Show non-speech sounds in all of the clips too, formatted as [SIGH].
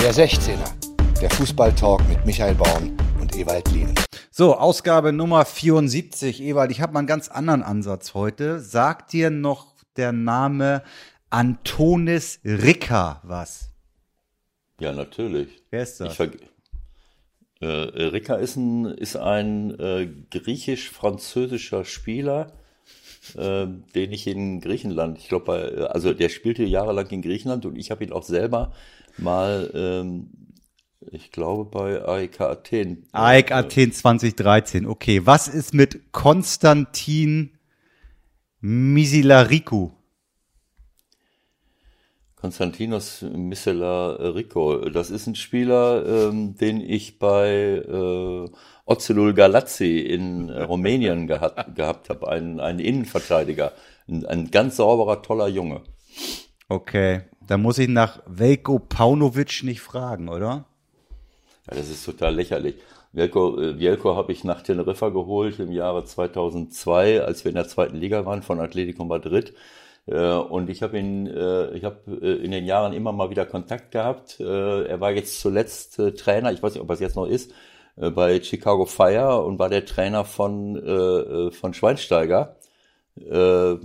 Der 16er, der Fußballtalk mit Michael Baum und Ewald Lien. So, Ausgabe Nummer 74. Ewald, ich habe mal einen ganz anderen Ansatz heute. Sagt dir noch der Name Antonis Ricker was? Ja, natürlich. Wer ist das? Ich verge- äh, Ricker ist ein, ist ein äh, griechisch-französischer Spieler, äh, den ich in Griechenland, ich glaube, also der spielte jahrelang in Griechenland und ich habe ihn auch selber mal, ähm, ich glaube, bei AEK Athen. AEK Athen 2013. Okay, was ist mit Konstantin Misilariku? Konstantinos Rico. Das ist ein Spieler, ähm, den ich bei äh, Ocelul Galazzi in äh, Rumänien [LAUGHS] gehabt, gehabt habe. Ein, ein Innenverteidiger. Ein, ein ganz sauberer, toller Junge. Okay, da muss ich nach Velko Paunovic nicht fragen, oder? Ja, das ist total lächerlich. Vielko, äh, Vielko habe ich nach Teneriffa geholt im Jahre 2002, als wir in der zweiten Liga waren von Atletico Madrid. Äh, Und ich habe ihn, äh, ich habe äh, in den Jahren immer mal wieder Kontakt gehabt. Äh, Er war jetzt zuletzt äh, Trainer, ich weiß nicht, ob er es jetzt noch ist, äh, bei Chicago Fire und war der Trainer von, äh, äh, von Schweinsteiger, äh,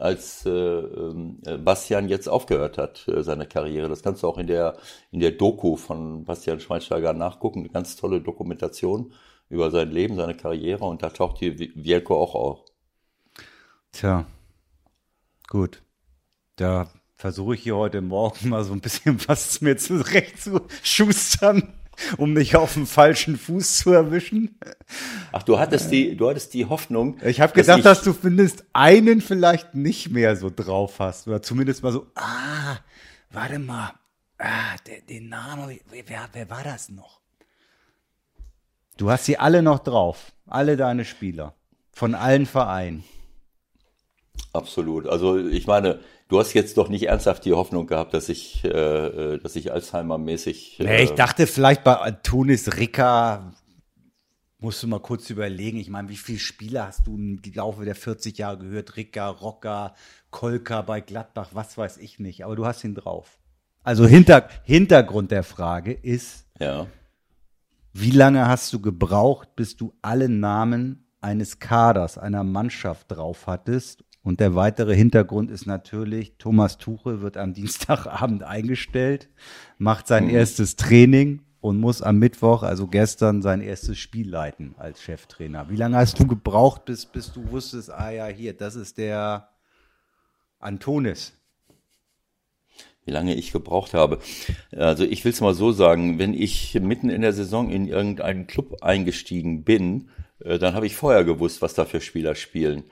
als äh, ähm, äh, Bastian jetzt aufgehört hat, äh, seine Karriere. Das kannst du auch in der, in der Doku von Bastian Schweinsteiger nachgucken. Eine ganz tolle Dokumentation über sein Leben, seine Karriere und da taucht hier Vielko auch auf. Tja, gut. Da versuche ich hier heute Morgen [LAUGHS] mal so ein bisschen was mir zurecht zu schustern, um nicht auf den falschen Fuß zu erwischen. Ach, du hattest die, du hattest die Hoffnung. Ich habe gedacht, dass du findest einen vielleicht nicht mehr so drauf hast. Oder zumindest mal so, ah, warte mal, ah, der, den Namen, wer, wer war das noch? Du hast sie alle noch drauf. Alle deine Spieler. Von allen Vereinen. Absolut. Also ich meine, du hast jetzt doch nicht ernsthaft die Hoffnung gehabt, dass ich, äh, äh, dass ich Alzheimer-mäßig. Nee, ich äh, dachte vielleicht bei Antonis Ricker, musst du mal kurz überlegen. Ich meine, wie viele Spieler hast du im Laufe der 40 Jahre gehört? Ricker, Rocker, Kolka bei Gladbach, was weiß ich nicht. Aber du hast ihn drauf. Also Hinter Hintergrund der Frage ist, Ja. wie lange hast du gebraucht, bis du alle Namen eines Kaders, einer Mannschaft drauf hattest? Und der weitere Hintergrund ist natürlich, Thomas Tuchel wird am [LAUGHS] Dienstagabend eingestellt, macht sein erstes Training und muss am Mittwoch, also gestern, sein erstes Spiel leiten als Cheftrainer. Wie lange hast du gebraucht, bis, bis du wusstest, ah ja, hier, das ist der Antonis? wie lange ich gebraucht habe. Also ich will es mal so sagen, wenn ich mitten in der Saison in irgendeinen Club eingestiegen bin, äh, dann habe ich vorher gewusst, was da für Spieler spielen.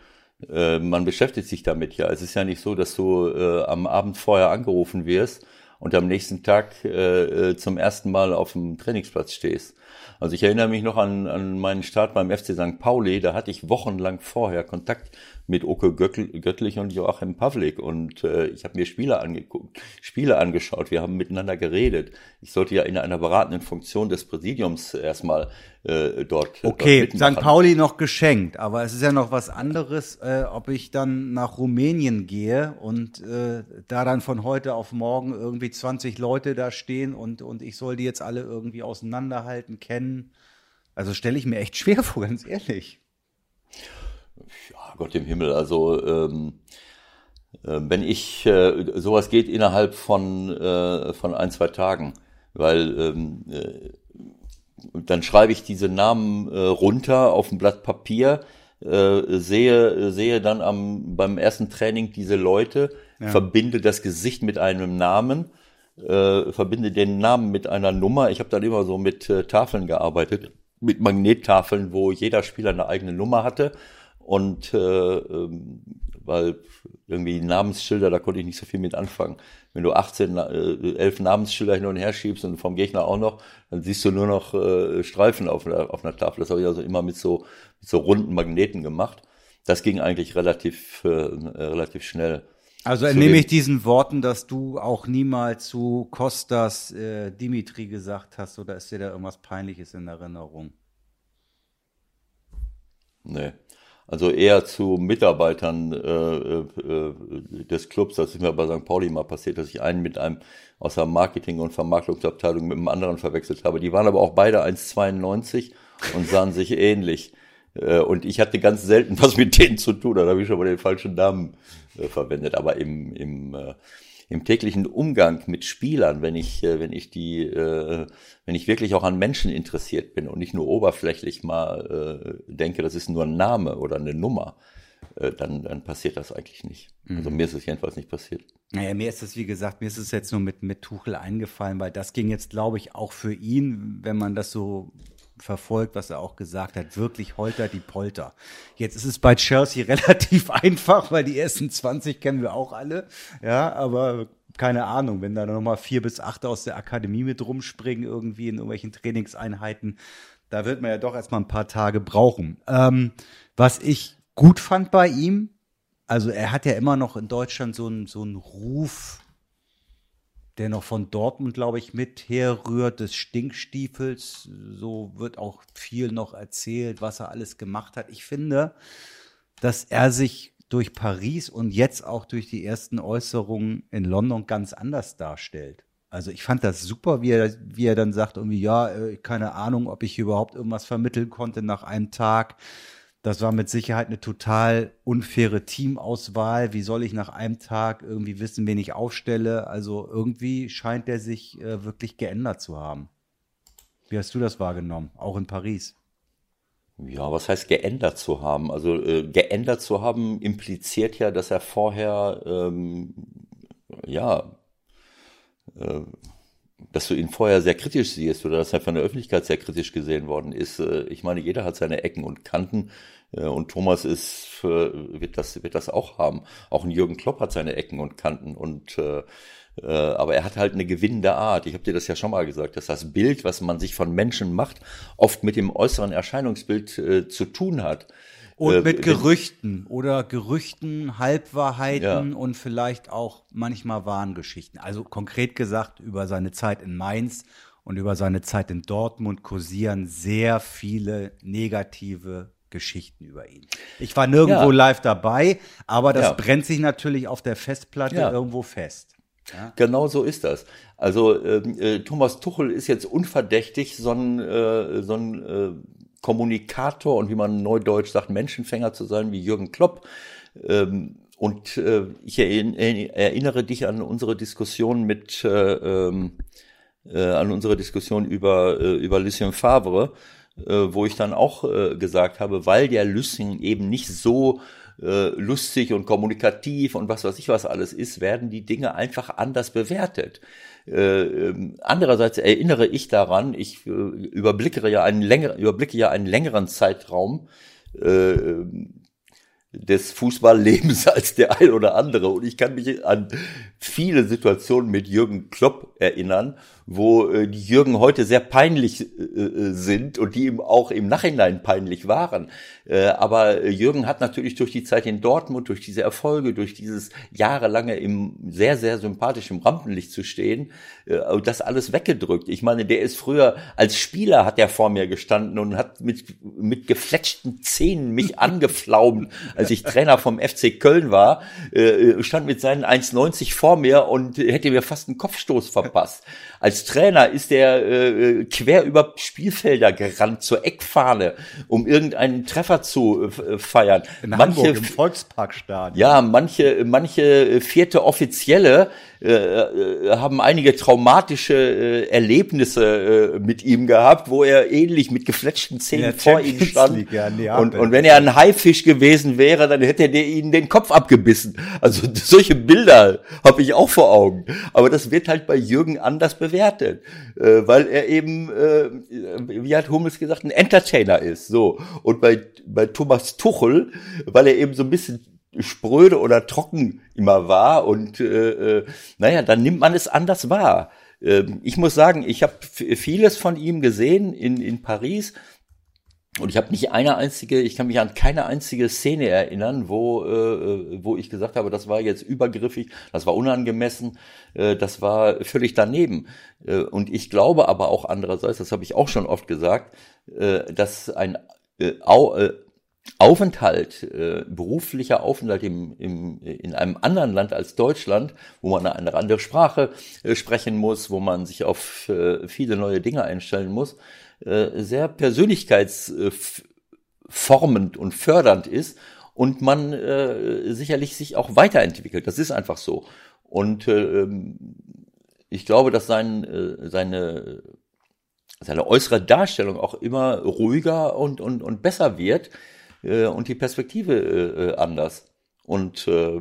Äh, Man beschäftigt sich damit ja. Es ist ja nicht so, dass du äh, am Abend vorher angerufen wirst und am nächsten Tag äh, äh, zum ersten Mal auf dem Trainingsplatz stehst. Also ich erinnere mich noch an, an meinen Start beim FC St. Pauli, da hatte ich wochenlang vorher Kontakt mit Oke Göttl- Göttlich und Joachim Pavlik und äh, ich habe mir Spiele angeguckt, Spiele angeschaut, wir haben miteinander geredet. Ich sollte ja in einer beratenden Funktion des Präsidiums erstmal äh, dort Okay, dort. St. Pauli noch geschenkt, aber es ist ja noch was anderes, äh, ob ich dann nach Rumänien gehe und äh, da dann von heute auf morgen irgendwie 20 Leute da stehen und, und ich soll die jetzt alle irgendwie auseinanderhalten, kennen. Also stelle ich mir echt schwer [LAUGHS] vor, ganz ehrlich. Ja, Gott im Himmel, also ähm, äh, wenn ich, äh, sowas geht innerhalb von, äh, von ein, zwei Tagen, weil ähm, äh, dann schreibe ich diese Namen äh, runter auf ein Blatt Papier, äh, sehe, sehe dann am, beim ersten Training diese Leute, verbinde das Gesicht mit einem Namen, äh, verbinde den Namen mit einer Nummer. Ich habe dann immer so mit äh, Tafeln gearbeitet, mit Magnettafeln, wo jeder Spieler eine eigene Nummer hatte. Und äh, ähm, weil irgendwie Namensschilder, da konnte ich nicht so viel mit anfangen. Wenn du 18, äh, 11 Namensschilder hin und her schiebst und vom Gegner auch noch, dann siehst du nur noch äh, Streifen auf einer, auf einer Tafel. Das habe ich also immer mit so, mit so runden Magneten gemacht. Das ging eigentlich relativ, äh, relativ schnell. Also entnehme ich diesen Worten, dass du auch niemals zu Kostas äh, Dimitri gesagt hast oder ist dir da irgendwas Peinliches in Erinnerung? Nee. Also eher zu Mitarbeitern äh, äh, des Clubs. Das ist mir bei St. Pauli mal passiert, dass ich einen mit einem aus der Marketing- und Vermarktungsabteilung mit einem anderen verwechselt habe. Die waren aber auch beide 1,92 und sahen sich [LAUGHS] ähnlich. Äh, und ich hatte ganz selten was mit denen zu tun. Da habe ich schon mal den falschen Namen äh, verwendet. Aber im, im äh, im täglichen Umgang mit Spielern, wenn ich, äh, wenn ich die, äh, wenn ich wirklich auch an Menschen interessiert bin und nicht nur oberflächlich mal äh, denke, das ist nur ein Name oder eine Nummer, dann, dann passiert das eigentlich nicht. Also mhm. mir ist es jedenfalls nicht passiert. Naja, mir ist es, wie gesagt, mir ist es jetzt nur mit, mit Tuchel eingefallen, weil das ging jetzt, glaube ich, auch für ihn, wenn man das so verfolgt, was er auch gesagt hat, wirklich holter die Polter. Jetzt ist es bei Chelsea [LAUGHS] relativ einfach, weil die ersten 20 kennen wir auch alle. Ja, aber keine Ahnung, wenn da nochmal vier bis acht aus der Akademie mit rumspringen, irgendwie in irgendwelchen Trainingseinheiten, da wird man ja doch erstmal ein paar Tage brauchen. Ähm, was ich gut fand bei ihm, also er hat ja immer noch in Deutschland so einen so einen Ruf, der noch von Dortmund, glaube ich, mit herrührt, des Stinkstiefels. So wird auch viel noch erzählt, was er alles gemacht hat. Ich finde, dass er sich durch Paris und jetzt auch durch die ersten Äußerungen in London ganz anders darstellt. Also ich fand das super, wie er, wie er dann sagt, irgendwie, ja, äh, keine Ahnung, ob ich überhaupt irgendwas vermitteln konnte nach einem Tag. Das war mit Sicherheit eine total unfaire Teamauswahl. Wie soll ich nach einem Tag irgendwie wissen, wen ich aufstelle? Also irgendwie scheint er sich äh, wirklich geändert zu haben. Wie hast du das wahrgenommen, auch in Paris? Ja, was heißt geändert zu haben? Also äh, geändert zu haben impliziert ja, dass er vorher ähm, ja äh, dass du ihn vorher sehr kritisch siehst oder dass er von der Öffentlichkeit sehr kritisch gesehen worden ist. Äh, ich meine, jeder hat seine Ecken und Kanten äh, und Thomas ist wird das wird das auch haben. Auch ein Jürgen Klopp hat seine Ecken und Kanten und äh, aber er hat halt eine gewinnende Art. Ich habe dir das ja schon mal gesagt, dass das Bild, was man sich von Menschen macht, oft mit dem äußeren Erscheinungsbild äh, zu tun hat. Und äh, mit Gerüchten oder Gerüchten, Halbwahrheiten ja. und vielleicht auch manchmal wahren Geschichten. Also konkret gesagt, über seine Zeit in Mainz und über seine Zeit in Dortmund kursieren sehr viele negative Geschichten über ihn. Ich war nirgendwo ja. live dabei, aber das ja. brennt sich natürlich auf der Festplatte irgendwo fest. Ja. Genau so ist das. Also ähm, äh, Thomas Tuchel ist jetzt unverdächtig, so ein, äh, so ein äh, Kommunikator und wie man neudeutsch sagt, Menschenfänger zu sein wie Jürgen Klopp. Ähm, und äh, ich erinnere dich an unsere Diskussion mit, äh, ähm, äh, an unsere Diskussion über, äh, über Lucien Favre, äh, wo ich dann auch äh, gesagt habe, weil der Lucien eben nicht so äh, lustig und kommunikativ und was weiß ich was alles ist, werden die Dinge einfach anders bewertet. Äh, ähm, andererseits erinnere ich daran, ich äh, überblicke ja einen längeren, überblicke ja einen längeren Zeitraum äh, des Fußballlebens [LAUGHS] als der ein oder andere. Und ich kann mich an viele Situationen mit Jürgen Klopp erinnern, wo äh, die Jürgen heute sehr peinlich äh, äh, sind und die ihm auch im Nachhinein peinlich waren. Aber Jürgen hat natürlich durch die Zeit in Dortmund, durch diese Erfolge, durch dieses jahrelange im sehr, sehr sympathischen Rampenlicht zu stehen, äh, das alles weggedrückt. Ich meine, der ist früher als Spieler hat er vor mir gestanden und hat mit, mit gefletschten Zähnen mich [LAUGHS] angeflaumt, als ich Trainer vom FC Köln war, äh, stand mit seinen 1,90 vor mir und hätte mir fast einen Kopfstoß verpasst. Als Trainer ist er äh, quer über Spielfelder gerannt zur Eckfahne, um irgendeinen Treffer zu äh, feiern. In manche, Hamburg im Volksparkstadion. Ja, manche, manche vierte Offizielle äh, äh, haben einige traumatische äh, Erlebnisse äh, mit ihm gehabt, wo er ähnlich mit gefletschten Zähnen vor ihm stand. und, und wenn er ein Haifisch gewesen wäre, dann hätte er ihnen den Kopf abgebissen. Also [LAUGHS] solche Bilder habe ich auch vor Augen. Aber das wird halt bei Jürgen anders bewertet, äh, weil er eben, äh, wie hat Hummels gesagt, ein Entertainer ist. So und bei bei Thomas Tuchel, weil er eben so ein bisschen spröde oder trocken immer war und äh, äh, naja, dann nimmt man es anders wahr. Ähm, ich muss sagen, ich habe vieles von ihm gesehen in, in Paris und ich habe nicht eine einzige, ich kann mich an keine einzige Szene erinnern, wo, äh, wo ich gesagt habe, das war jetzt übergriffig, das war unangemessen, äh, das war völlig daneben. Äh, und ich glaube aber auch andererseits, das habe ich auch schon oft gesagt, äh, dass ein äh, au, äh, Aufenthalt, äh, beruflicher Aufenthalt im, im, in einem anderen Land als Deutschland, wo man eine andere Sprache äh, sprechen muss, wo man sich auf äh, viele neue Dinge einstellen muss, äh, sehr persönlichkeitsformend und fördernd ist und man äh, sicherlich sich auch weiterentwickelt. Das ist einfach so. Und äh, ähm, ich glaube, dass sein, äh, seine, seine äußere Darstellung auch immer ruhiger und, und, und besser wird äh, und die Perspektive äh, anders. Und äh,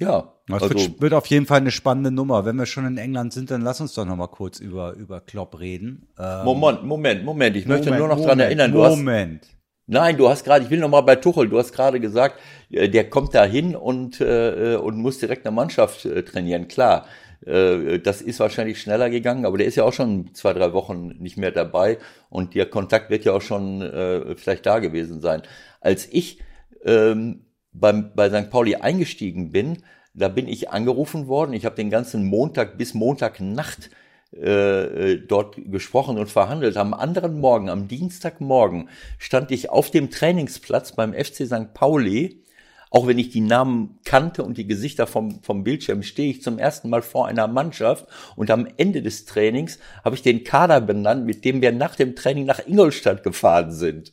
ja. Das also, wird, wird, auf jeden Fall eine spannende Nummer. Wenn wir schon in England sind, dann lass uns doch noch mal kurz über, über Klopp reden. Ähm, Moment, Moment, Moment. Ich Moment, möchte nur noch Moment, dran erinnern. Du Moment. Hast, Nein, du hast gerade, ich will noch mal bei Tuchel, du hast gerade gesagt, äh, der kommt da hin und, äh, und muss direkt eine Mannschaft äh, trainieren. Klar, äh, das ist wahrscheinlich schneller gegangen, aber der ist ja auch schon zwei, drei Wochen nicht mehr dabei und der Kontakt wird ja auch schon äh, vielleicht da gewesen sein. Als ich ähm, beim, bei St. Pauli eingestiegen bin, da bin ich angerufen worden. Ich habe den ganzen Montag bis Montagnacht äh, dort gesprochen und verhandelt. Am anderen Morgen, am Dienstagmorgen, stand ich auf dem Trainingsplatz beim FC St. Pauli. Auch wenn ich die Namen kannte und die Gesichter vom, vom Bildschirm, stehe ich zum ersten Mal vor einer Mannschaft und am Ende des Trainings habe ich den Kader benannt, mit dem wir nach dem Training nach Ingolstadt gefahren sind.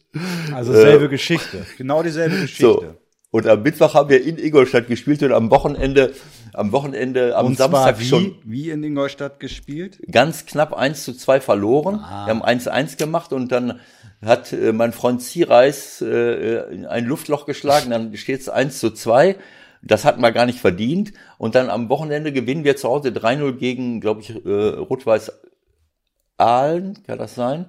Also selbe äh, Geschichte, genau dieselbe [LAUGHS] Geschichte. So. Und am Mittwoch haben wir in Ingolstadt gespielt und am Wochenende, am Wochenende, am und Samstag wie, schon. Wie in Ingolstadt gespielt? Ganz knapp 1 zu 2 verloren. Ah. Wir haben 1-1 gemacht und dann hat äh, mein Freund Ziereis äh, ein Luftloch geschlagen, dann steht es 1 zu 2. Das hatten wir gar nicht verdient. Und dann am Wochenende gewinnen wir zu Hause 3-0 gegen, glaube ich, äh, Rot-Weiß Aalen, kann das sein?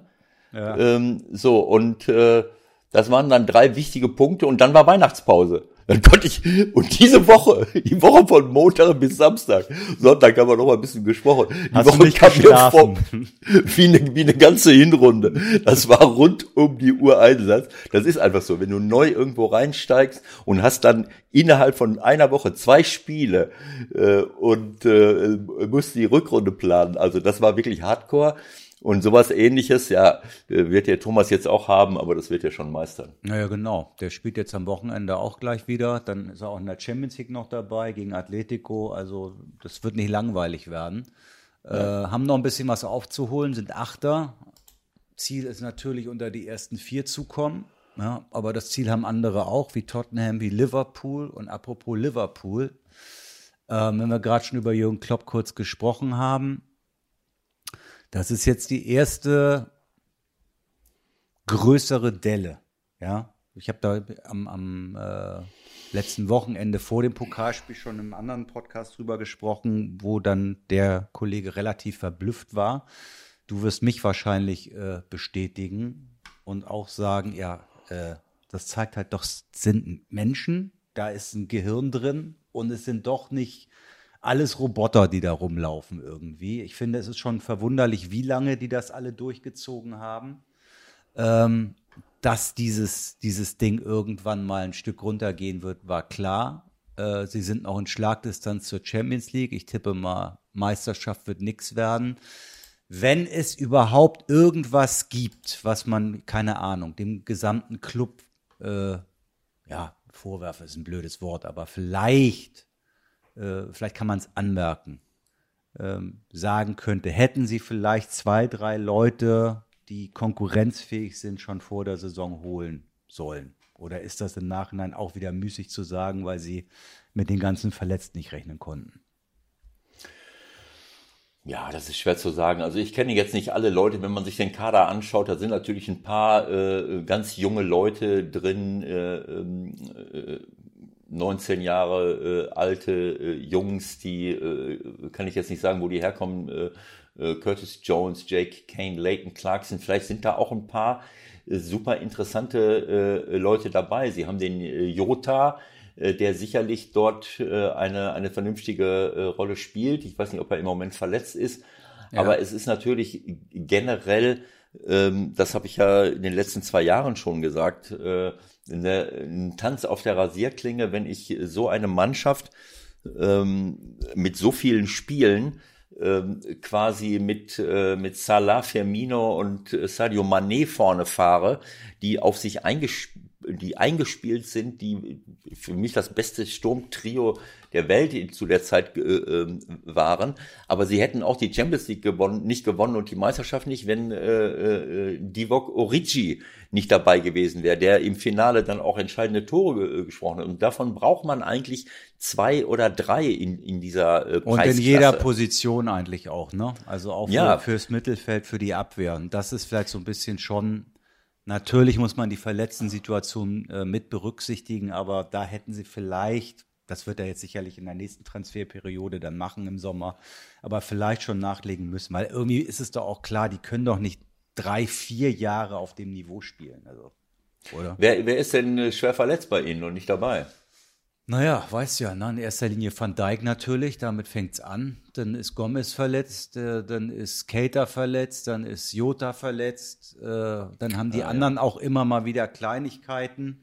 Ja. Ähm, so, und äh, das waren dann drei wichtige Punkte und dann war Weihnachtspause. Dann konnte ich, und diese Woche, die Woche von Montag bis Samstag, Sonntag haben wir noch mal ein bisschen gesprochen, die Hast Woche kam mir vor, wie eine, wie eine ganze Hinrunde. Das war rund um die Uhr Einsatz. Das ist einfach so. Wenn du neu irgendwo reinsteigst und hast dann innerhalb von einer Woche zwei Spiele äh, und äh, musst die Rückrunde planen. Also das war wirklich Hardcore. Und sowas ähnliches, ja, wird der Thomas jetzt auch haben, aber das wird er schon meistern. Naja, genau. Der spielt jetzt am Wochenende auch gleich wieder. Dann ist er auch in der Champions League noch dabei gegen Atletico. Also das wird nicht langweilig werden. Ja. Äh, haben noch ein bisschen was aufzuholen, sind Achter. Ziel ist natürlich unter die ersten vier zu kommen. Ja, aber das Ziel haben andere auch, wie Tottenham, wie Liverpool. Und apropos Liverpool, ähm, wenn wir gerade schon über Jürgen Klopp kurz gesprochen haben, das ist jetzt die erste größere Delle. Ja, ich habe da am, am äh, letzten Wochenende vor dem Pokalspiel schon im anderen Podcast drüber gesprochen, wo dann der Kollege relativ verblüfft war. Du wirst mich wahrscheinlich äh, bestätigen und auch sagen, ja, äh, das zeigt halt doch, sind Menschen, da ist ein Gehirn drin und es sind doch nicht alles Roboter, die da rumlaufen irgendwie. Ich finde, es ist schon verwunderlich, wie lange die das alle durchgezogen haben. Ähm, dass dieses, dieses Ding irgendwann mal ein Stück runtergehen wird, war klar. Äh, sie sind noch in Schlagdistanz zur Champions League. Ich tippe mal, Meisterschaft wird nichts werden. Wenn es überhaupt irgendwas gibt, was man, keine Ahnung, dem gesamten Club, äh, ja, Vorwerfe ist ein blödes Wort, aber vielleicht äh, vielleicht kann man es anmerken, ähm, sagen könnte, hätten sie vielleicht zwei, drei Leute, die konkurrenzfähig sind, schon vor der Saison holen sollen? Oder ist das im Nachhinein auch wieder müßig zu sagen, weil sie mit den ganzen Verletzten nicht rechnen konnten? Ja, das ist schwer zu sagen. Also ich kenne jetzt nicht alle Leute, wenn man sich den Kader anschaut, da sind natürlich ein paar äh, ganz junge Leute drin, äh, ähm, äh, 19 Jahre äh, alte äh, Jungs, die, äh, kann ich jetzt nicht sagen, wo die herkommen, äh, äh, Curtis Jones, Jake Kane, Leighton Clarkson, vielleicht sind da auch ein paar äh, super interessante äh, Leute dabei. Sie haben den äh, Jota, äh, der sicherlich dort äh, eine, eine vernünftige äh, Rolle spielt. Ich weiß nicht, ob er im Moment verletzt ist, ja. aber es ist natürlich generell, ähm, das habe ich ja in den letzten zwei Jahren schon gesagt, äh, eine, ein Tanz auf der Rasierklinge, wenn ich so eine Mannschaft ähm, mit so vielen Spielen ähm, quasi mit, äh, mit Salah, Firmino und Sadio Mané vorne fahre, die auf sich eingespielt die eingespielt sind, die für mich das beste Sturmtrio der Welt zu der Zeit äh, ähm, waren. Aber sie hätten auch die Champions League gewonnen, nicht gewonnen und die Meisterschaft nicht, wenn äh, äh, Divock Origi nicht dabei gewesen wäre, der im Finale dann auch entscheidende Tore ge gesprochen hat. Und davon braucht man eigentlich zwei oder drei in, in dieser äh, Und in jeder Position eigentlich auch, ne? Also auch für, ja. fürs Mittelfeld, für die Abwehr. Und das ist vielleicht so ein bisschen schon Natürlich muss man die verletzten Situationen äh, mit berücksichtigen, aber da hätten sie vielleicht, das wird er jetzt sicherlich in der nächsten Transferperiode dann machen im Sommer, aber vielleicht schon nachlegen müssen, weil irgendwie ist es doch auch klar, die können doch nicht drei, vier Jahre auf dem Niveau spielen. Also, oder? Wer, wer ist denn äh, schwer verletzt bei Ihnen und nicht dabei? Naja, weiß ja, ne? in erster Linie Van Dijk natürlich, damit fängt's an. Dann ist Gomez verletzt, äh, dann ist Cater verletzt, dann ist Jota verletzt, äh, dann haben die ah, anderen ja. auch immer mal wieder Kleinigkeiten.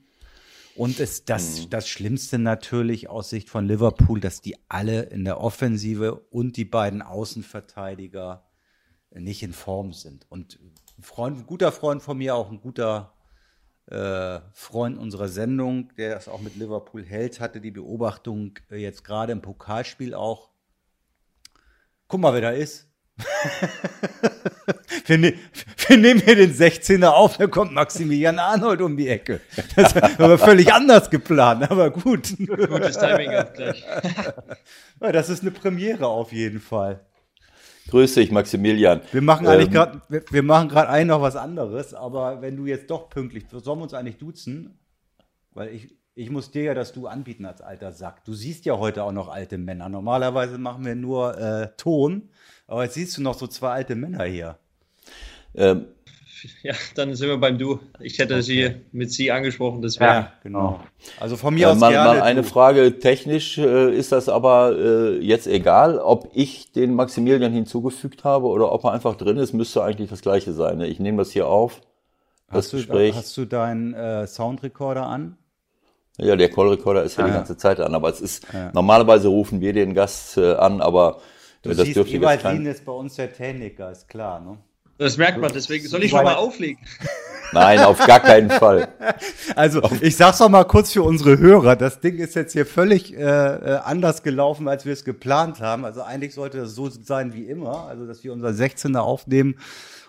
Und es, das, mhm. das Schlimmste natürlich aus Sicht von Liverpool, dass die alle in der Offensive und die beiden Außenverteidiger nicht in Form sind. Und ein Freund, ein guter Freund von mir, auch ein guter äh, Freund unserer Sendung, der das auch mit Liverpool hält, hatte die Beobachtung äh, jetzt gerade im Pokalspiel auch. Guck mal, wer da ist. [LAUGHS] wir, ne wir, nehmen hier den 16er auf, da kommt Maximilian Arnold um die Ecke. Das war völlig anders geplant, aber gut. Gutes Timing auch gleich. [LAUGHS] das ist eine Premiere auf jeden Fall. Grüß dich, Maximilian. Wir machen eigentlich ähm, gerade, wir, wir, machen gerade eigentlich noch was anderes, aber wenn du jetzt doch pünktlich, sollen wir uns eigentlich duzen? Weil ich, ich muss dir ja das Du anbieten als alter Sack. Du siehst ja heute auch noch alte Männer. Normalerweise machen wir nur äh, Ton, aber jetzt siehst du noch so zwei alte Männer hier. Ähm, ja, dann sind wir beim Du. Ich hätte okay. sie mit Sie angesprochen, deswegen. Ja, genau. Also von mir äh, aus mal, gerne. Mal eine du. Frage. Technisch äh, ist das aber äh, jetzt egal, ob ich den Maximilian hinzugefügt habe oder ob er einfach drin ist, müsste eigentlich das Gleiche sein. Ne? Ich nehme das hier auf. Das hast, Gespräch. Du, hast du deinen äh, Soundrecorder an? Ja, der Call Recorder ist ja ah, die ganze Zeit an, aber es ist ja. normalerweise rufen wir den Gast äh, an, aber du das siehst, dürfte Lien ist bei uns der Techniker, ist klar, ne? Das merkt man, deswegen soll ich schon mal auflegen. [LAUGHS] Nein, auf gar keinen Fall. [LAUGHS] Also, ich sag's noch mal kurz für unsere Hörer. Das Ding ist jetzt hier völlig äh, äh, anders gelaufen, als wir es geplant haben. Also eigentlich sollte das so sein wie immer. Also, dass wir unser 16er aufnehmen.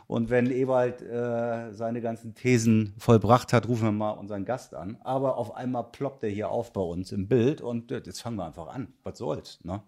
Und wenn Ewald äh, seine ganzen Thesen vollbracht hat, rufen wir mal unseren Gast an. Aber auf einmal ploppt er hier auf bei uns im Bild und äh, jetzt fangen wir einfach an. Was soll's, ne?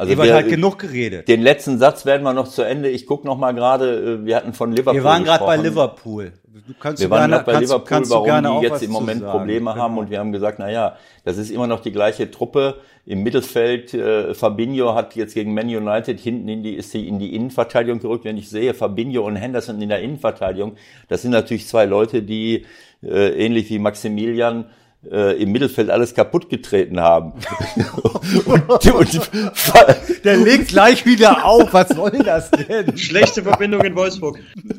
Also Ewald wir, hat genug geredet. Den letzten Satz werden wir noch zu Ende. Ich gucke noch mal gerade, äh, wir hatten von Liverpool Wir waren gerade bei Liverpool. Du kannst wir waren gerade bei kannst, Liverpool, kannst warum die jetzt im Moment Probleme genau. haben und wir haben gesagt, na ja, das ist immer noch die gleiche Truppe. Im Mittelfeld, äh, Fabinho hat jetzt gegen Man United hinten in die, ist die in die Innenverteidigung gerückt. Wenn ich sehe, Fabinho und Henderson in der Innenverteidigung, das sind natürlich zwei Leute, die äh, ähnlich wie Maximilian äh, im Mittelfeld alles kaputt getreten haben. [LAUGHS] und, und der legt gleich wieder auf. Was soll das denn? Schlechte Verbindung in Wolfsburg. [LAUGHS]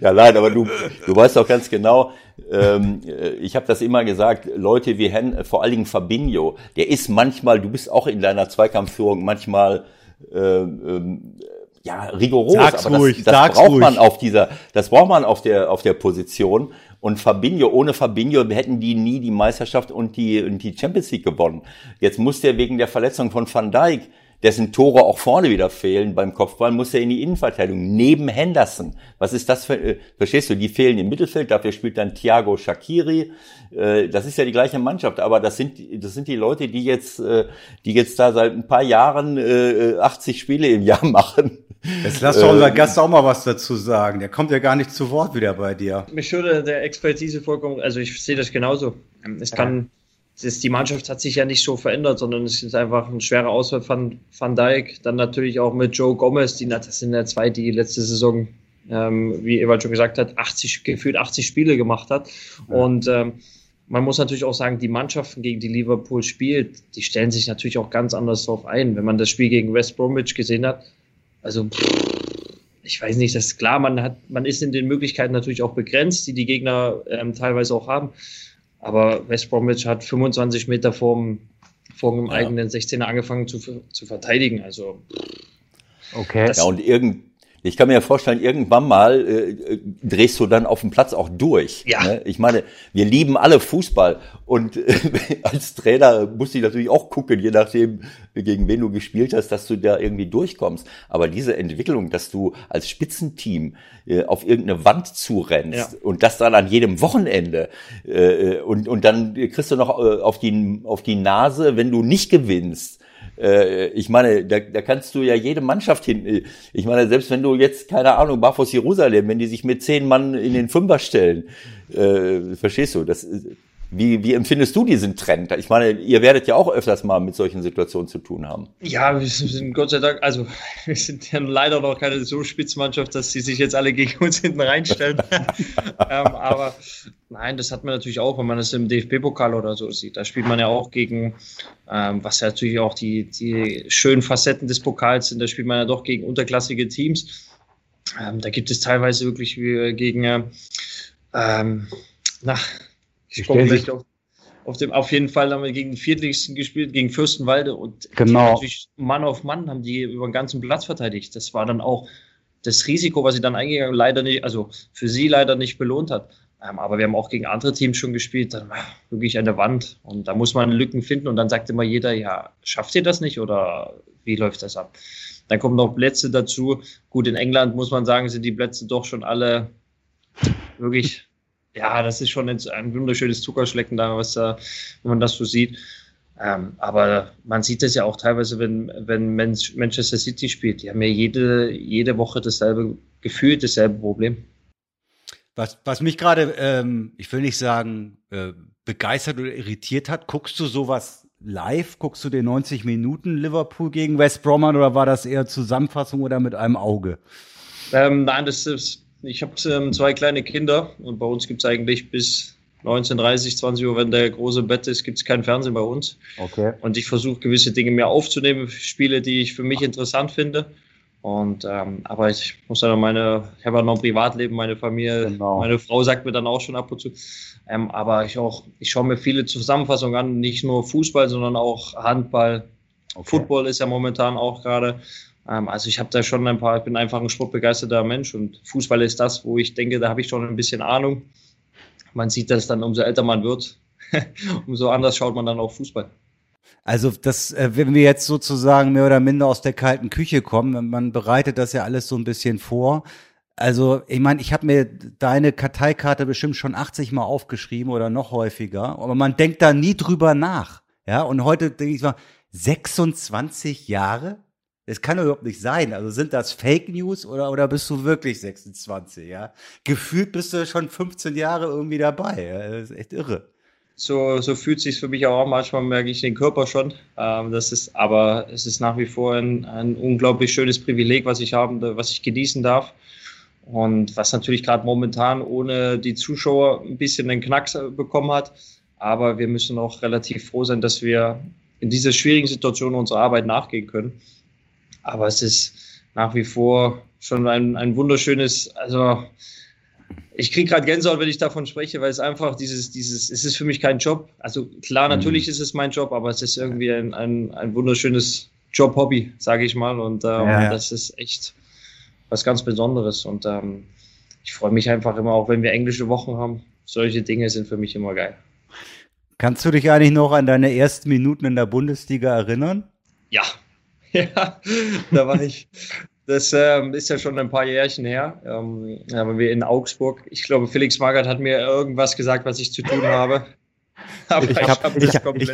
ja, nein, aber du, du weißt auch ganz genau, ähm, ich habe das immer gesagt, Leute wie Hen, vor allen Dingen Fabinho, der ist manchmal, du bist auch in deiner Zweikampfführung manchmal äh, ähm, ja, rigoros, sag's aber ruhig, das, das braucht ruhig. man auf dieser, das braucht man auf der, auf der Position. Und Fabinho, ohne Fabinho hätten die nie die Meisterschaft und die, und die Champions League gewonnen. Jetzt muss der wegen der Verletzung von Van Dijk, dessen Tore auch vorne wieder fehlen beim Kopfball, muss er in die Innenverteidigung, neben Henderson. Was ist das für, äh, verstehst du, die fehlen im Mittelfeld, dafür spielt dann Thiago Shakiri. Äh, das ist ja die gleiche Mannschaft, aber das sind, das sind die Leute, die jetzt, äh, die jetzt da seit ein paar Jahren äh, 80 Spiele im Jahr [LAUGHS] machen. Jetzt lass doch unser äh, Gast auch mal was dazu sagen. Der kommt ja gar nicht zu Wort wieder bei dir. Mich würde der Expertise vollkommen, also ich sehe das genauso. Es kann, ist, die Mannschaft hat sich ja nicht so verändert, sondern es ist einfach ein schwerer Ausfall von Van Dijk. Dann natürlich auch mit Joe Gomez, die, das sind ja zwei, die letzte Saison, ähm, wie Ewald schon gesagt hat, 80, gefühlt 80 Spiele gemacht hat. Ja. Und ähm, man muss natürlich auch sagen, die Mannschaften, gegen die Liverpool spielt, die stellen sich natürlich auch ganz anders drauf ein. Wenn man das Spiel gegen West Bromwich gesehen hat, also ich weiß nicht, das ist klar, man hat, man ist in den Möglichkeiten natürlich auch begrenzt, die die Gegner ähm, teilweise auch haben. Aber West Bromwich hat 25 Meter vorm, vorm ja. eigenen 16er angefangen zu, zu verteidigen. Also okay. Ja, und irgend, Ich kann mir ja vorstellen, irgendwann mal äh, drehst du dann auf dem Platz auch durch. Ja. Ne? Ich meine, wir lieben alle Fußball und äh, [LAUGHS] als Trainer muss ich natürlich auch gucken, je nachdem, gegen wen du gespielt hast, dass du da irgendwie durchkommst. Aber diese Entwicklung, dass du als Spitzenteam äh, auf irgendeine Wand zurennst ja. und das dann an jedem Wochenende äh, und, und dann kriegst du noch äh, auf die, auf die Nase, wenn du nicht gewinnst äh, ich meine, da, da kannst du ja jede Mannschaft hin. Ich meine, selbst wenn du jetzt, keine Ahnung, Barfuß Jerusalem, wenn die sich mit zehn Mann in den Fünfer stellen, äh, verstehst du, das wie, wie empfindest du diesen Trend? Ich meine, ihr werdet ja auch öfters mal mit solchen Situationen zu tun haben. Ja, wir sind Gott sei Dank, also [LAUGHS] wir sind ja leider noch keine so Spitzmannschaft, dass sie sich jetzt alle gegen [LAUGHS] uns hinten reinstellen. [LAUGHS] ähm, aber nein, das hat man natürlich auch, wenn man das im DFB-Pokal oder so sieht. Da spielt man ja auch gegen, ähm, was ja natürlich auch die, die schönen Facetten des Pokals sind, da spielt man ja doch gegen unterklassige Teams. Ähm, da gibt es teilweise wirklich wie gegen, ähm, na, ich komme vielleicht auf, auf, dem, auf jeden Fall haben wir gegen den Viertligsten gespielt, gegen Fürstenwalde und genau. natürlich Mann auf Mann haben die über den ganzen Platz verteidigt. Das war dann auch das Risiko, was sie dann eingegangen leider nicht, also für sie leider nicht belohnt hat. Ähm, aber wir haben auch gegen andere Teams schon gespielt, dann war wirklich an der Wand und da muss man Lücken finden und dann sagt immer jeder, ja, schafft ihr das nicht oder wie läuft das ab? Dann kommen noch Plätze dazu. Gut, in England muss man sagen, sind die Plätze doch schon alle wirklich ja, das ist schon ein wunderschönes Zuckerschlecken da, was da, wenn man das so sieht. Ähm, aber man sieht es ja auch teilweise, wenn, wenn Manchester City spielt. Die haben ja jede, jede Woche dasselbe Gefühl, dasselbe Problem. Was, was mich gerade, ähm, ich will nicht sagen, äh, begeistert oder irritiert hat, guckst du sowas live? Guckst du den 90 Minuten Liverpool gegen West Brom an oder war das eher Zusammenfassung oder mit einem Auge? Ähm, nein, das ist ich habe ähm, zwei kleine Kinder und bei uns gibt es eigentlich bis 19.30, 20 Uhr, wenn der große Bett ist, gibt es kein Fernsehen bei uns. Okay. Und ich versuche gewisse Dinge mehr aufzunehmen, Spiele, die ich für mich interessant finde. Und ähm, aber ich muss ja meine, ich habe ja noch ein Privatleben, meine Familie, genau. meine Frau sagt mir dann auch schon ab und zu. Ähm, aber ich auch, ich schaue mir viele Zusammenfassungen an, nicht nur Fußball, sondern auch Handball. Okay. Football ist ja momentan auch gerade. Ähm, also ich habe da schon ein paar, ich bin einfach ein sportbegeisterter Mensch und Fußball ist das, wo ich denke, da habe ich schon ein bisschen Ahnung. Man sieht das dann, umso älter man wird, [LAUGHS] umso anders schaut man dann auf Fußball. Also das, äh, wenn wir jetzt sozusagen mehr oder minder aus der kalten Küche kommen, man bereitet das ja alles so ein bisschen vor. Also ich meine, ich habe mir deine Karteikarte bestimmt schon 80 Mal aufgeschrieben oder noch häufiger, aber man denkt da nie drüber nach. Ja, und heute denke ich mal, 26 Jahre? Das kann doch überhaupt nicht sein. Also sind das Fake News oder, oder bist du wirklich 26, ja? Gefühlt bist du schon 15 Jahre irgendwie dabei. Ja? Das ist echt irre. So, so fühlt sich für mich auch. Manchmal merke ich den Körper schon. Ähm, das ist, aber es ist nach wie vor ein, ein unglaublich schönes Privileg, was ich haben, was ich genießen darf. Und was natürlich gerade momentan ohne die Zuschauer ein bisschen den Knacks bekommen hat. Aber wir müssen auch relativ froh sein, dass wir in dieser schwierigen Situation unserer Arbeit nachgehen können. Aber es ist nach wie vor schon ein, ein wunderschönes, also ich kriege gerade Gänsehaut, wenn ich davon spreche, weil es einfach dieses, dieses, es ist für mich kein Job. Also klar, natürlich mhm. ist es mein Job, aber es ist irgendwie ein, ein, ein wunderschönes Job-Hobby, sage ich mal. Und ähm, ja. das ist echt was ganz Besonderes. Und ähm, ich freue mich einfach immer, auch wenn wir englische Wochen haben. Solche Dinge sind für mich immer geil. Kannst du dich eigentlich noch an deine ersten Minuten in der Bundesliga erinnern? Ja, ja, da war ich. Das ähm, ist ja schon ein paar Jährchen her. Ähm, da waren wir in Augsburg. Ich glaube, Felix Magath hat mir irgendwas gesagt, was ich zu tun habe. Aber ich habe ich hab, ich,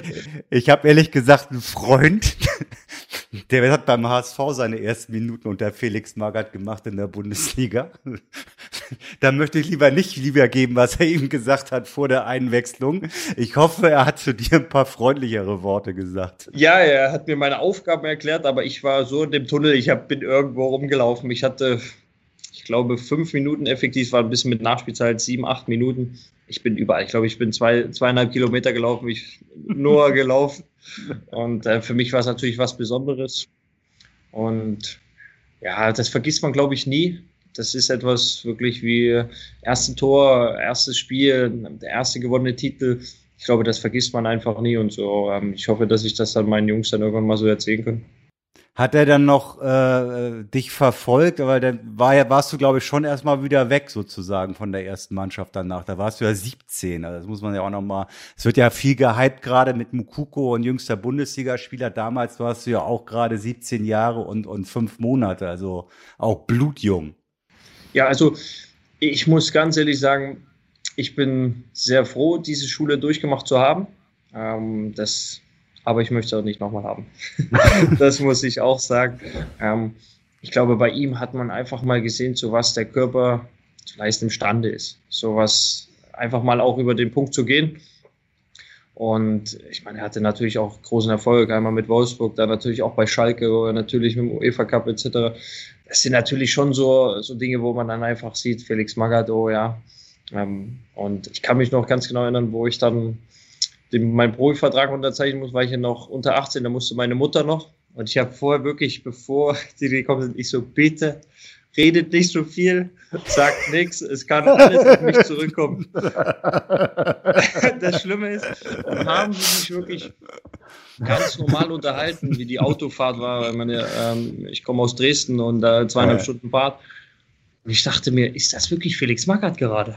ich hab ehrlich gesagt einen Freund, der hat beim HSV seine ersten Minuten unter Felix Magath gemacht in der Bundesliga. [LAUGHS] da möchte ich lieber nicht lieber geben, was er ihm gesagt hat vor der Einwechslung. Ich hoffe, er hat zu dir ein paar freundlichere Worte gesagt. Ja, er hat mir meine Aufgaben erklärt, aber ich war so in dem Tunnel, ich hab, bin irgendwo rumgelaufen. Ich hatte, ich glaube, fünf Minuten effektiv, war ein bisschen mit Nachspielzeit, sieben, acht Minuten. Ich bin überall. Ich glaube, ich bin zwei, zweieinhalb Kilometer gelaufen, ich nur [LAUGHS] gelaufen. Und äh, für mich war es natürlich was Besonderes. Und ja, das vergisst man, glaube ich, nie. Das ist etwas wirklich wie erste Tor, erstes Spiel, der erste gewonnene Titel. Ich glaube, das vergisst man einfach nie und so. Ähm, ich hoffe, dass ich das dann meinen Jungs dann irgendwann mal so erzählen kann. Hat er dann noch äh, dich verfolgt? Aber dann war ja, warst du, glaube ich, schon erstmal wieder weg sozusagen von der ersten Mannschaft danach. Da warst du ja 17. Also das muss man ja auch noch mal. Es wird ja viel gehypt gerade mit Mukuko und jüngster Bundesligaspieler. Damals warst du ja auch gerade 17 Jahre und und fünf Monate, also auch blutjung. Ja, also ich muss ganz ehrlich sagen, ich bin sehr froh, diese Schule durchgemacht zu haben. Ähm, das, aber ich möchte auch nicht nochmal haben. [LAUGHS] das muss ich auch sagen. Ähm, ich glaube, bei ihm hat man einfach mal gesehen, zu was der Körper vielleicht imstande ist. So was einfach mal auch über den Punkt zu gehen. Und ich meine, er hatte natürlich auch großen Erfolg, einmal mit Wolfsburg, dann natürlich auch bei Schalke, natürlich mit dem UEFA Cup etc. Das sind natürlich schon so, so Dinge, wo man dann einfach sieht, Felix Magado, ja. Ähm, und ich kann mich noch ganz genau erinnern, wo ich dann den, meinen Profivertrag unterzeichnen muss, war ich ja noch unter 18, da musste meine Mutter noch. Und ich habe vorher wirklich, bevor [LAUGHS] die gekommen sind, ich so, bitte, redet nicht so viel, sagt nichts, es kann alles auf mich zurückkommen. [LAUGHS] das Schlimme ist, dann haben sie sich wirklich ganz normal unterhalten, wie die Autofahrt war. Ich, meine, ähm, ich komme aus Dresden und äh, zweieinhalb ja. Stunden Fahrt. Und ich dachte mir, ist das wirklich Felix Magath gerade?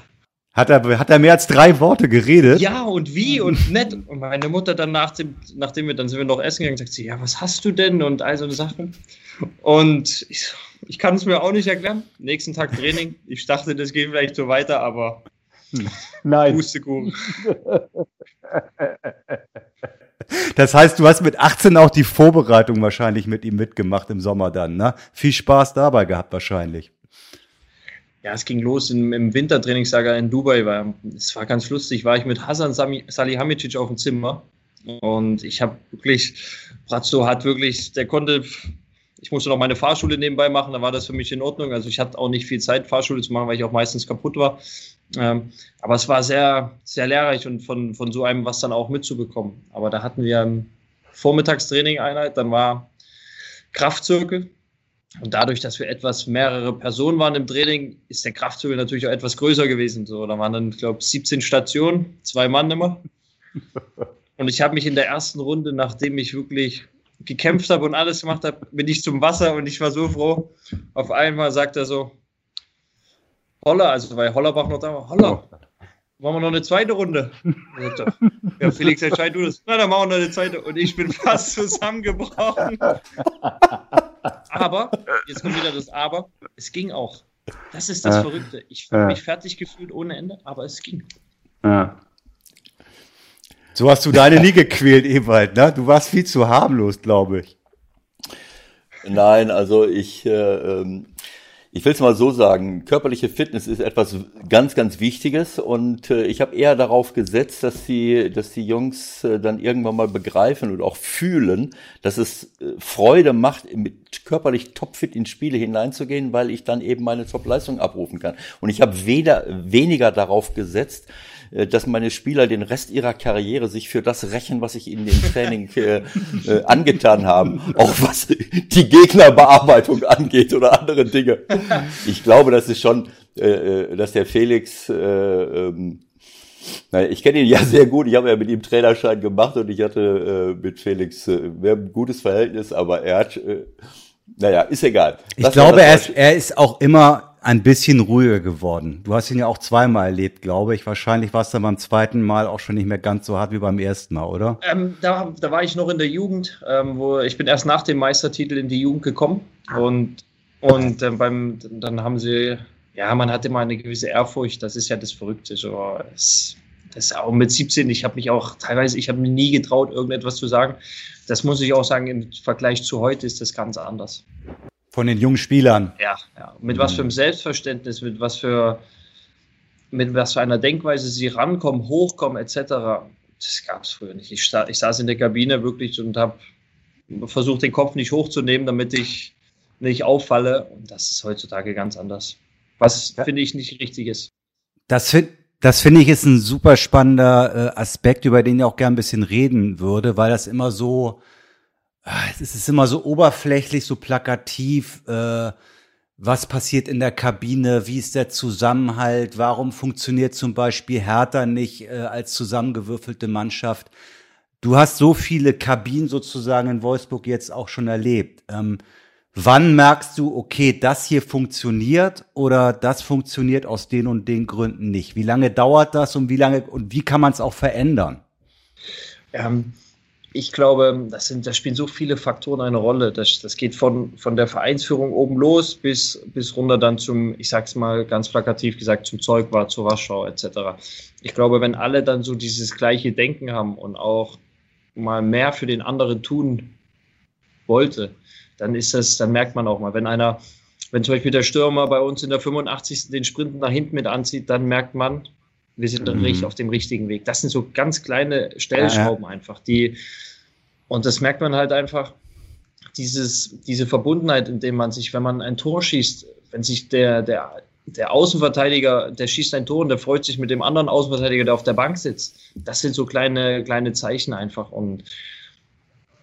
Hat er, hat er mehr als drei Worte geredet? Ja, und wie und nett. Und meine Mutter dann nach dem, nachdem wir, dann sind wir noch essen gegangen, sagt sie, ja, was hast du denn? Und all so eine Sachen. Und ich, ich kann es mir auch nicht erklären. Nächsten Tag Training. Ich dachte, das geht vielleicht so weiter, aber Nein. Pustekuchen. [LAUGHS] Das heißt, du hast mit 18 auch die Vorbereitung wahrscheinlich mit ihm mitgemacht im Sommer dann, ne? Viel Spaß dabei gehabt wahrscheinlich ja, es ging los im, im Wintertrainingslager in Dubai. War, es war ganz lustig. War ich mit Hasan Salihamidzic auf dem Zimmer und ich habe wirklich, Brazzo hat wirklich, der konnte, ich musste noch meine Fahrschule nebenbei machen, da war das für mich in Ordnung. Also ich hatte auch nicht viel Zeit, Fahrschule zu machen, weil ich auch meistens kaputt war. Ähm, aber es war sehr, sehr lehrreich und von, von so einem was dann auch mitzubekommen. Aber da hatten wir ein Vormittagstraining Einheit, dann war Kraftzirkel, und dadurch, dass wir etwas mehrere Personen waren im Training, ist der Kraftzügel natürlich auch etwas größer gewesen. So, da waren dann, ich glaube, 17 Stationen, zwei Mann immer. [LAUGHS] Und ich habe mich in der ersten Runde, nachdem ich wirklich gekämpft habe und alles gemacht habe, bin ich zum Wasser und ich war so froh. Auf einmal sagt er so, Holler, also weil Hollerbach noch da war, Holler, machen wir noch eine zweite Runde? Ja, Felix, entscheid du das. Na, dann machen wir noch eine zweite. Und ich bin fast [LAUGHS] zusammengebrochen. [LAUGHS] Aber, jetzt kommt wieder das Aber, es ging auch. Das ist das ja. Verrückte. Ich habe ja. mich fertig gefühlt ohne Ende, aber es ging. Ja. So hast du deine nie gequält, Ewald, ne? Du warst viel zu harmlos, glaube ich. Nein, also ich, äh, ähm, ich will es mal so sagen, körperliche Fitness ist etwas ganz, ganz Wichtiges und äh, ich habe eher darauf gesetzt, dass die, dass die Jungs äh, dann irgendwann mal begreifen und auch fühlen, dass es äh, Freude macht, mit körperlich topfit in Spiele hineinzugehen, weil ich dann eben meine Top-Leistung abrufen kann. Und ich habe weder weniger darauf gesetzt, dass meine Spieler den Rest ihrer Karriere sich für das rächen, was ich ihnen im Training [LAUGHS] äh, äh, angetan haben. Auch was die Gegnerbearbeitung angeht oder andere Dinge. Ich glaube, das ist schon, äh, äh dass der Felix, äh, ähm, naja, ich kenne ihn ja sehr gut. Ich habe ja mit ihm Trainerschein gemacht und ich hatte äh, mit Felix äh, ein gutes Verhältnis, aber er hat, äh, naja, ist egal. Ich glaube, er ist, er ist auch immer ein bisschen ruhiger geworden. Du hast ihn ja auch zweimal erlebt, glaube ich. Wahrscheinlich war es dann beim zweiten Mal auch schon nicht mehr ganz so hart wie beim ersten Mal, oder? Ähm, da, da war ich noch in der Jugend, ähm, wo ich bin erst nach dem Meistertitel in die Jugend gekommen und und äh, beim dann haben sie ja, man hat immer eine gewisse Ehrfurcht. Das ist ja das Verrückte. So, es, das auch mit 17. Ich habe mich auch teilweise, ich habe mir nie getraut, irgendetwas zu sagen. Das muss ich auch sagen. Im Vergleich zu heute ist das ganz anders. Von den jungen Spielern. Ja, ja. Mit was für einem Selbstverständnis, mit was für, mit was für einer Denkweise sie rankommen, hochkommen, etc. Das gab es früher nicht. Ich, ich, saß in der Kabine wirklich und habe versucht, den Kopf nicht hochzunehmen, damit ich nicht auffalle. Und das ist heutzutage ganz anders. Was ja. finde ich nicht richtig ist. Das finde das finde ich ist ein super spannender äh, Aspekt, über den ich auch gern ein bisschen reden würde, weil das immer so, es ist immer so oberflächlich, so plakativ. Äh, was passiert in der Kabine? Wie ist der Zusammenhalt? Warum funktioniert zum Beispiel Hertha nicht äh, als zusammengewürfelte Mannschaft? Du hast so viele Kabinen sozusagen in Wolfsburg jetzt auch schon erlebt. Ähm, wann merkst du, okay, das hier funktioniert oder das funktioniert aus den und den Gründen nicht? Wie lange dauert das und wie lange und wie kann man es auch verändern? Ähm, ich glaube, das, sind, das spielen so viele Faktoren eine Rolle. Das, das geht von, von der Vereinsführung oben los bis, bis runter dann zum, ich sag's mal ganz plakativ gesagt, zum Zeugwart, zur Warschau etc. Ich glaube, wenn alle dann so dieses gleiche Denken haben und auch mal mehr für den anderen tun wollte, dann ist das, dann merkt man auch mal, wenn einer, wenn zum Beispiel der Stürmer bei uns in der 85. den Sprint nach hinten mit anzieht, dann merkt man, wir sind mhm. auf dem richtigen Weg. Das sind so ganz kleine Stellschrauben ja, ja. einfach, die, und das merkt man halt einfach, dieses, diese Verbundenheit, indem man sich, wenn man ein Tor schießt, wenn sich der, der, der Außenverteidiger, der schießt ein Tor und der freut sich mit dem anderen Außenverteidiger, der auf der Bank sitzt. Das sind so kleine, kleine Zeichen einfach. Und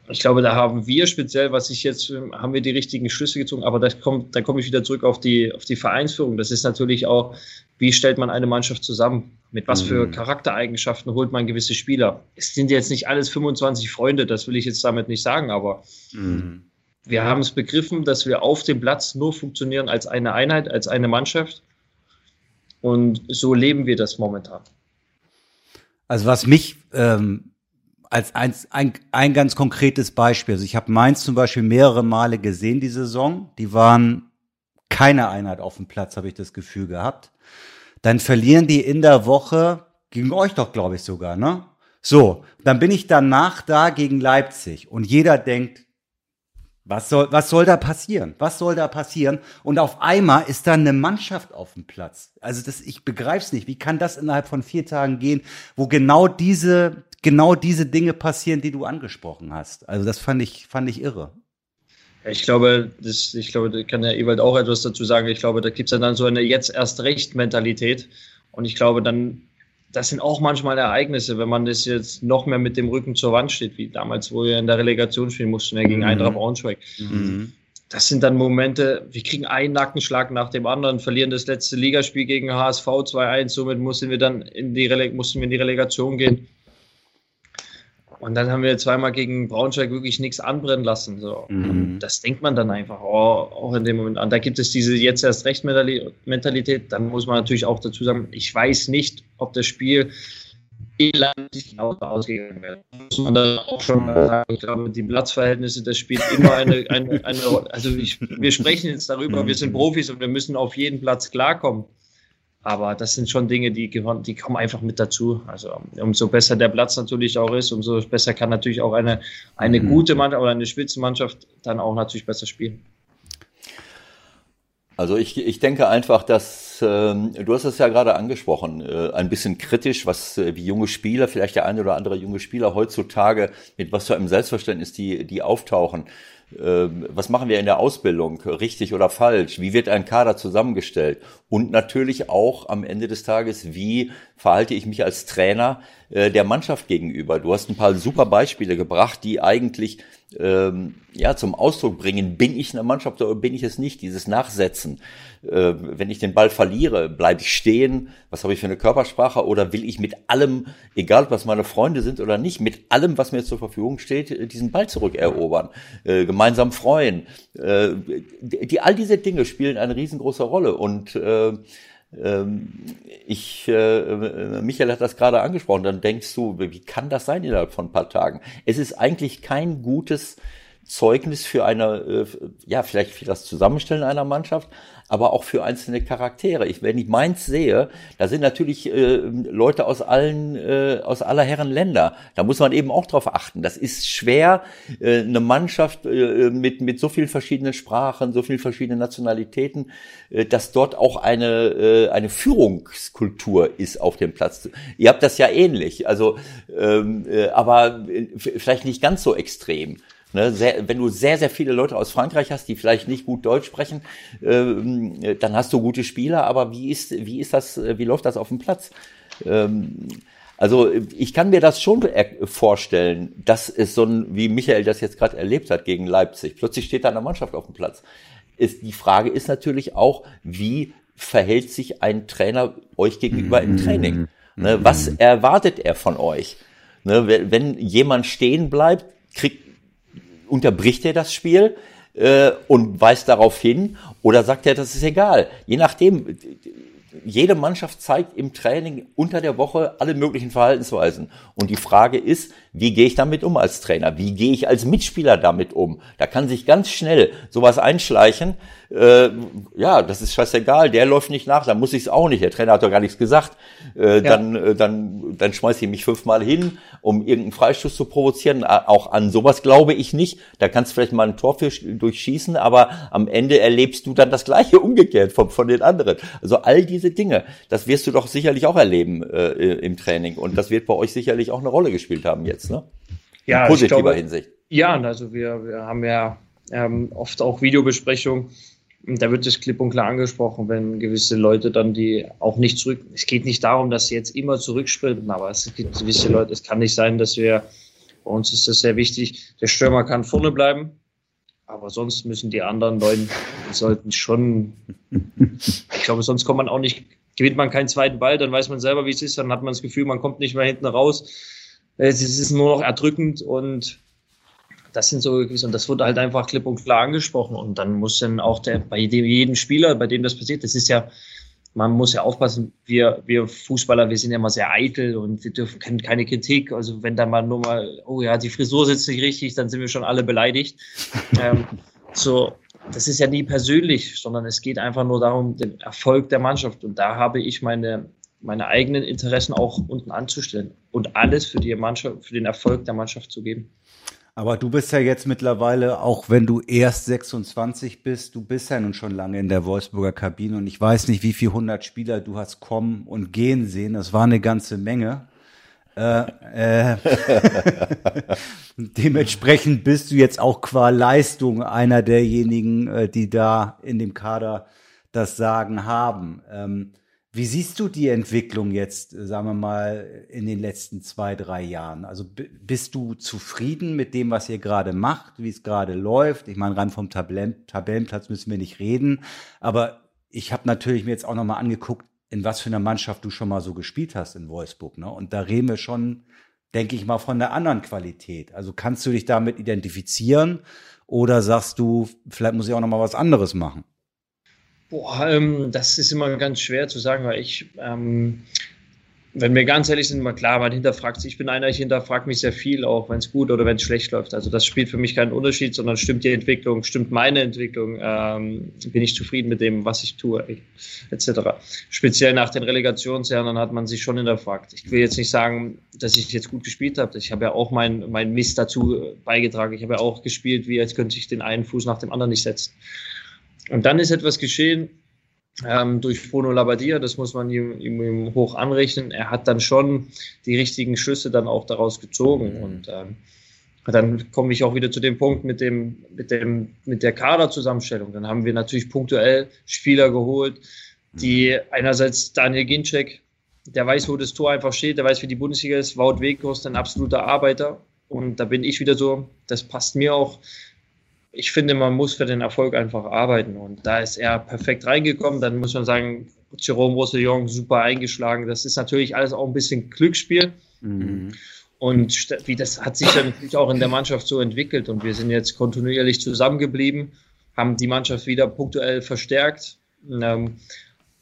ich glaube, da haben wir speziell, was ich jetzt, haben wir die richtigen Schlüsse gezogen, aber das kommt, da komme ich wieder zurück auf die, auf die Vereinsführung. Das ist natürlich auch, wie stellt man eine Mannschaft zusammen? Mit was für mhm. Charaktereigenschaften holt man gewisse Spieler? Es sind jetzt nicht alles 25 Freunde, das will ich jetzt damit nicht sagen, aber mhm. wir haben es begriffen, dass wir auf dem Platz nur funktionieren als eine Einheit, als eine Mannschaft. Und so leben wir das momentan. Also was mich ähm, als ein, ein, ein ganz konkretes Beispiel. Also ich habe Mainz zum Beispiel mehrere Male gesehen die Saison. Die waren keine Einheit auf dem Platz, habe ich das Gefühl gehabt. Dann verlieren die in der Woche gegen euch doch, glaube ich sogar, ne? So, dann bin ich danach da gegen Leipzig und jeder denkt, was soll, was soll da passieren? Was soll da passieren? Und auf einmal ist da eine Mannschaft auf dem Platz. Also das, ich begreif's nicht. Wie kann das innerhalb von vier Tagen gehen, wo genau diese, genau diese Dinge passieren, die du angesprochen hast? Also das fand ich, fand ich irre. Ich glaube, das, ich glaube, da kann der Ewald auch etwas dazu sagen. Ich glaube, da gibt's ja dann so eine jetzt erst recht Mentalität. Und ich glaube, dann das sind auch manchmal Ereignisse, wenn man das jetzt noch mehr mit dem Rücken zur Wand steht, wie damals, wo wir in der Relegation spielen mussten, ja, gegen mhm. Eintracht Braunschweig. Mhm. Das sind dann Momente, wir kriegen einen Nackenschlag nach dem anderen, verlieren das letzte Ligaspiel gegen HSV 2-1, somit mussten wir dann in die, Rele mussten wir in die Relegation gehen. Und dann haben wir zweimal gegen Braunschweig wirklich nichts anbrennen lassen. So. Mhm. Das denkt man dann einfach oh, auch in dem Moment an. Da gibt es diese jetzt erst recht Mentalität. Dann muss man natürlich auch dazu sagen, ich weiß nicht, ob das Spiel elendig genauso ausgegangen wäre. Muss man dann auch schon mal sagen. Ich glaube, die Platzverhältnisse, das spielt immer eine, eine, eine Rolle. Also ich, wir sprechen jetzt darüber, wir sind Profis und wir müssen auf jeden Platz klarkommen. Aber das sind schon Dinge, die gehören, die kommen einfach mit dazu. Also umso besser der Platz natürlich auch ist, umso besser kann natürlich auch eine, eine mhm. gute Mannschaft oder eine Spitzenmannschaft dann auch natürlich besser spielen. Also ich, ich denke einfach, dass ähm, du hast es ja gerade angesprochen, äh, ein bisschen kritisch, was äh, wie junge Spieler, vielleicht der eine oder andere junge Spieler heutzutage mit was für einem Selbstverständnis die die auftauchen. Ähm, was machen wir in der Ausbildung, richtig oder falsch? Wie wird ein Kader zusammengestellt? Und natürlich auch am Ende des Tages, wie verhalte ich mich als Trainer äh, der Mannschaft gegenüber? Du hast ein paar super Beispiele gebracht, die eigentlich ähm, ja zum Ausdruck bringen, bin ich eine Mannschaft oder bin ich es nicht? Dieses Nachsetzen. Äh, wenn ich den Ball verliere, bleibe ich stehen? Was habe ich für eine Körpersprache? Oder will ich mit allem, egal was meine Freunde sind oder nicht, mit allem, was mir zur Verfügung steht, äh, diesen Ball zurückerobern, äh, gemeinsam freuen? Äh, die, all diese Dinge spielen eine riesengroße Rolle und äh, ich, äh, Michael hat das gerade angesprochen, dann denkst du, wie kann das sein innerhalb von ein paar Tagen? Es ist eigentlich kein gutes Zeugnis für eine, äh, ja, vielleicht für das Zusammenstellen einer Mannschaft, aber auch für einzelne Charaktere. Ich, wenn ich Mainz sehe, da sind natürlich äh, Leute aus allen, äh, aus aller Herren Länder. Da muss man eben auch drauf achten. Das ist schwer, äh, eine Mannschaft äh, mit, mit so vielen verschiedenen Sprachen, so vielen verschiedenen Nationalitäten, äh, dass dort auch eine, äh, eine Führungskultur ist auf dem Platz. Ihr habt das ja ähnlich, also, ähm, äh, aber äh, vielleicht nicht ganz so extrem. Ne, sehr, wenn du sehr, sehr viele Leute aus Frankreich hast, die vielleicht nicht gut Deutsch sprechen, ähm, dann hast du gute Spieler, aber wie ist, wie ist das, wie läuft das auf dem Platz? Ähm, also ich kann mir das schon vorstellen, dass es so ein, wie Michael das jetzt gerade erlebt hat gegen Leipzig, plötzlich steht da eine Mannschaft auf dem Platz. Ist, die Frage ist natürlich auch, wie verhält sich ein Trainer euch gegenüber im Training? Ne, was erwartet er von euch? Ne, wenn jemand stehen bleibt, kriegt, unterbricht er das Spiel äh, und weist darauf hin oder sagt er, das ist egal. Je nachdem, jede Mannschaft zeigt im Training unter der Woche alle möglichen Verhaltensweisen. Und die Frage ist, wie gehe ich damit um als Trainer? Wie gehe ich als Mitspieler damit um? Da kann sich ganz schnell sowas einschleichen. Äh, ja, das ist scheißegal, der läuft nicht nach, dann muss ich es auch nicht. Der Trainer hat doch gar nichts gesagt. Äh, ja. Dann, äh, dann, dann schmeiße ich mich fünfmal hin, um irgendeinen Freistoß zu provozieren. Auch an sowas glaube ich nicht. Da kannst du vielleicht mal ein Tor für, durchschießen, aber am Ende erlebst du dann das Gleiche [LAUGHS] umgekehrt von, von den anderen. Also all diese Dinge, das wirst du doch sicherlich auch erleben äh, im Training. Und das wird bei euch sicherlich auch eine Rolle gespielt haben jetzt, ne? Ja, In positiver glaube, Hinsicht. Ja, also wir, wir haben ja ähm, oft auch Videobesprechungen. Und da wird es klipp und klar angesprochen, wenn gewisse Leute dann die auch nicht zurück. Es geht nicht darum, dass sie jetzt immer zurücksprinten, aber es gibt gewisse Leute. Es kann nicht sein, dass wir, bei uns ist das sehr wichtig, der Stürmer kann vorne bleiben, aber sonst müssen die anderen Leute, sollten schon, [LAUGHS] ich glaube, sonst kommt man auch nicht, gewinnt man keinen zweiten Ball, dann weiß man selber, wie es ist, dann hat man das Gefühl, man kommt nicht mehr hinten raus. Es ist nur noch erdrückend und das sind so und das wurde halt einfach klipp und klar angesprochen und dann muss dann auch der bei jedem Spieler, bei dem das passiert, das ist ja man muss ja aufpassen, wir, wir Fußballer, wir sind ja immer sehr eitel und wir dürfen keine Kritik. Also wenn da mal nur mal, oh ja, die Frisur sitzt nicht richtig, dann sind wir schon alle beleidigt. [LAUGHS] ähm, so, das ist ja nie persönlich, sondern es geht einfach nur darum, den Erfolg der Mannschaft. Und da habe ich meine, meine eigenen Interessen auch unten anzustellen und alles für die Mannschaft, für den Erfolg der Mannschaft zu geben. Aber du bist ja jetzt mittlerweile, auch wenn du erst 26 bist, du bist ja nun schon lange in der Wolfsburger Kabine und ich weiß nicht, wie viele hundert Spieler du hast kommen und gehen sehen. Das war eine ganze Menge. Äh, äh, [LAUGHS] dementsprechend bist du jetzt auch qua Leistung einer derjenigen, äh, die da in dem Kader das Sagen haben. Ähm, wie siehst du die Entwicklung jetzt, äh, sagen wir mal, in den letzten zwei, drei Jahren? Also bist du zufrieden mit dem, was ihr gerade macht, wie es gerade läuft? Ich meine, rein vom Tabellen Tabellenplatz müssen wir nicht reden, aber ich habe natürlich mir jetzt auch nochmal angeguckt, in was für einer Mannschaft du schon mal so gespielt hast in Wolfsburg. Ne? Und da reden wir schon, denke ich mal, von der anderen Qualität. Also kannst du dich damit identifizieren oder sagst du, vielleicht muss ich auch nochmal was anderes machen? Boah, ähm, das ist immer ganz schwer zu sagen, weil ich, ähm, wenn wir ganz ehrlich sind, immer klar, man hinterfragt sich. Ich bin einer, ich hinterfrage mich sehr viel, auch wenn es gut oder wenn es schlecht läuft. Also das spielt für mich keinen Unterschied, sondern stimmt die Entwicklung, stimmt meine Entwicklung, ähm, bin ich zufrieden mit dem, was ich tue, etc. Speziell nach den Relegationsjahren hat man sich schon hinterfragt. Ich will jetzt nicht sagen, dass ich jetzt gut gespielt habe. Ich habe ja auch mein, mein Mist dazu beigetragen. Ich habe ja auch gespielt, wie als könnte ich den einen Fuß nach dem anderen nicht setzen. Und dann ist etwas geschehen ähm, durch Bruno Labbadia, das muss man ihm, ihm, hoch anrechnen. Er hat dann schon die richtigen Schlüsse dann auch daraus gezogen. Mhm. Und ähm, dann komme ich auch wieder zu dem Punkt mit dem, mit dem, mit der Kaderzusammenstellung. Dann haben wir natürlich punktuell Spieler geholt, die mhm. einerseits Daniel Ginczek, der weiß, wo das Tor einfach steht, der weiß, wie die Bundesliga ist. Wout Weghorst, ein absoluter Arbeiter. Und da bin ich wieder so, das passt mir auch ich finde, man muss für den Erfolg einfach arbeiten. Und da ist er perfekt reingekommen. Dann muss man sagen, Jerome Roussillon super eingeschlagen. Das ist natürlich alles auch ein bisschen Glücksspiel. Mhm. Und wie das hat sich dann natürlich auch in der Mannschaft so entwickelt. Und wir sind jetzt kontinuierlich zusammengeblieben, haben die Mannschaft wieder punktuell verstärkt. Ähm,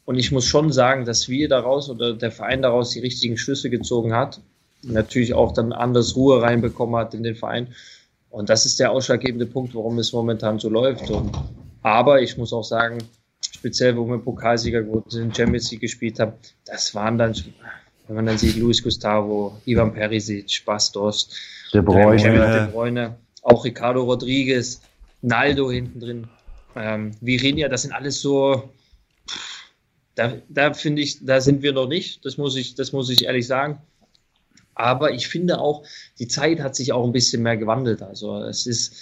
und ich muss schon sagen, dass wir daraus oder der Verein daraus die richtigen Schlüsse gezogen hat. Natürlich auch dann anders Ruhe reinbekommen hat in den Verein. Und das ist der ausschlaggebende Punkt, warum es momentan so läuft. Und, aber ich muss auch sagen, speziell, wo wir Pokalsieger geworden sind, Champions League gespielt haben, das waren dann, wenn man dann sieht, Luis Gustavo, Ivan Perisic, Bastos, De Bruyne, De Bruyne auch Ricardo Rodriguez, Naldo hinten drin, ähm, Virinha, das sind alles so, da, da finde ich, da sind wir noch nicht, das muss ich, das muss ich ehrlich sagen. Aber ich finde auch, die Zeit hat sich auch ein bisschen mehr gewandelt. Also es ist.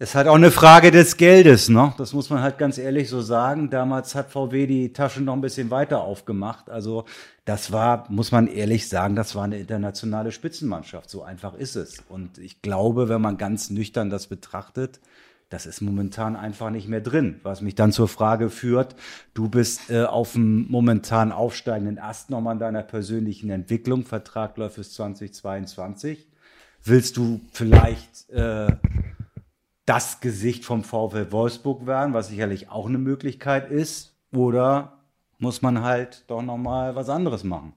Es ist halt auch eine Frage des Geldes, ne? Das muss man halt ganz ehrlich so sagen. Damals hat VW die Taschen noch ein bisschen weiter aufgemacht. Also das war, muss man ehrlich sagen, das war eine internationale Spitzenmannschaft. So einfach ist es. Und ich glaube, wenn man ganz nüchtern das betrachtet, Das ist momentan einfach nicht mehr drin, was mich dann zur Frage führt, du bist äh, auf dem momentan aufsteigenden Ast nochmal in deiner persönlichen Entwicklung, Vertrag läuft bis 2022. Willst du vielleicht äh, das Gesicht vom VfL Wolfsburg werden, was sicherlich auch eine Möglichkeit ist, oder muss man halt doch nochmal was anderes machen?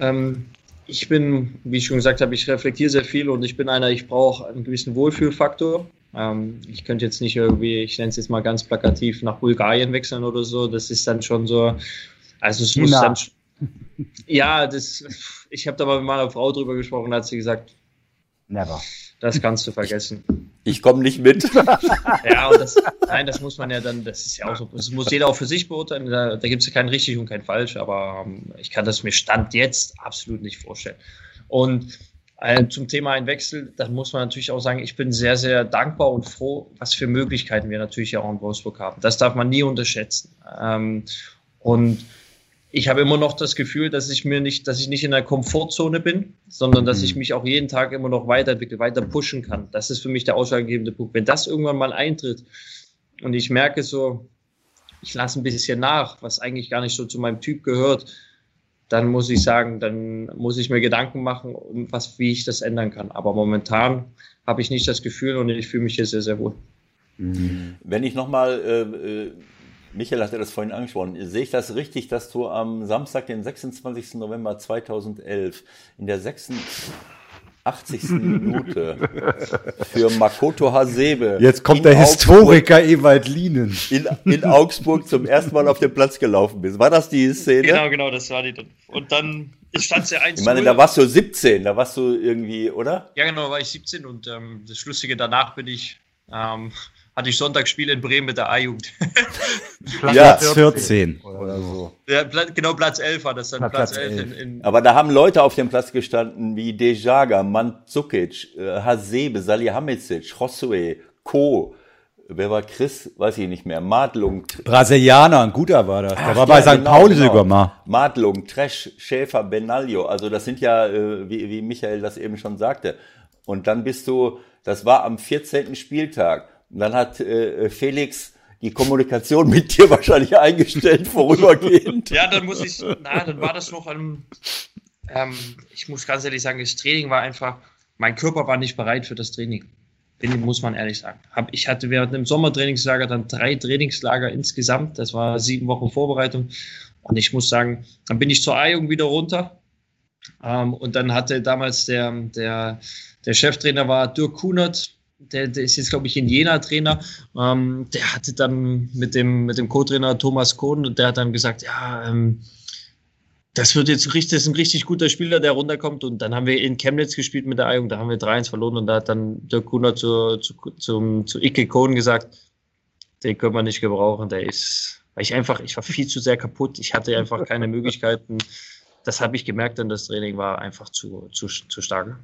Ähm, ich bin, wie ich schon gesagt habe, ich reflektiere sehr viel und ich bin einer, ich brauche einen gewissen Wohlfühlfaktor. Ähm, ich könnte jetzt nicht irgendwie, ich nenne es jetzt mal ganz plakativ, nach Bulgarien wechseln oder so. Das ist dann schon so, also es muss dann, ja, das, ich habe da mal mit meiner Frau drüber gesprochen, da hat sie gesagt, Never. Das kannst du vergessen. Ich komme nicht mit. [LAUGHS] ja, und das, nein, das muss man ja dann, das ist ja auch so, das muss jeder auch für sich beurteilen. Da, da gibt es ja kein richtig und kein falsch, aber ähm, ich kann das mir Stand jetzt absolut nicht vorstellen. Und zum Thema ein Wechsel, da muss man natürlich auch sagen, ich bin sehr, sehr dankbar und froh, was für Möglichkeiten wir natürlich auch in Wolfsburg haben. Das darf man nie unterschätzen. Ähm, und ich habe immer noch das Gefühl, dass ich mir nicht, dass ich nicht in der Komfortzone bin, sondern dass ich mhm. mich auch jeden Tag immer noch weiterentwickle, weiter pushen kann. Das ist für mich der ausschlaggebende Punkt. Wenn das irgendwann mal eintritt und ich merke so, ich lasse ein bisschen nach, was eigentlich gar nicht so zu meinem Typ gehört, dann muss ich sagen, dann muss ich mir Gedanken machen, um was, wie ich das ändern kann. Aber momentan habe ich nicht das Gefühl und ich fühle mich hier sehr, sehr wohl. Wenn ich nochmal äh, äh Michael hatte das vorhin angesprochen. Sehe ich das richtig, dass du am Samstag, den 26. November 2011, in der 86. Minute für Makoto Hasebe. Jetzt kommt der Historiker Ewald Lienen. In, in Augsburg zum ersten Mal auf den Platz gelaufen bist. War das die Szene? Genau, genau, das war die. Und dann stand es ja 1 Ich meine, da warst du 17, da warst du irgendwie, oder? Ja, genau, war ich 17 und ähm, das Lustige danach bin ich ähm, hatte ich Sonntagsspiel in Bremen mit der A-Jugend. [LAUGHS] Platz 14 oder so. Ja, genau, Platz 11 war das dann. Platz, Platz 11. In, in Aber da haben Leute auf dem Platz gestanden wie Dejaga, Mandzukic, äh, Hasebe, Salihamidzic, Josue, Co., Wer war Chris? Weiß ich nicht mehr. Madlung. Brasilianer, ein guter war das. Der war bei ja, St. Genau, Pauli genau. sogar mal. Madlung, Tresch, Schäfer, Benaglio. Also das sind ja, äh, wie, wie Michael das eben schon sagte. Und dann bist du, das war am 14. Spieltag. Und dann hat äh, Felix die Kommunikation [LAUGHS] mit dir wahrscheinlich eingestellt, [LAUGHS] vorübergehend. ja, dann muss ich, na, dann war das noch ein, ähm, ich muss ganz ehrlich sagen, das Training war einfach, mein Körper war nicht bereit für das Training. Den muss man ehrlich sagen. Ich hatte während dem Sommertrainingslager dann drei Trainingslager insgesamt. Das war sieben Wochen Vorbereitung. Und ich muss sagen, dann bin ich zur Eiung wieder runter. Ähm, und dann hatte damals der, der, der Cheftrainer war Dirk Kunert, der, der ist jetzt, glaube ich, in Jena Trainer. Ähm, der hatte dann mit dem, mit dem Co-Trainer Thomas Kohn und der hat dann gesagt, ja, ähm, das wird jetzt richtig, das ist ein richtig guter Spieler, der runterkommt. Und dann haben wir in Chemnitz gespielt mit der Eigung, da haben wir 3-1 verloren und da hat dann der Kuhner zu, zu, zum, zu Icke Kohn gesagt, den können wir nicht gebrauchen, der ist, weil ich einfach, ich war viel zu sehr kaputt, ich hatte einfach keine [LAUGHS] Möglichkeiten. Das habe ich gemerkt, denn das Training war einfach zu, zu, zu stark.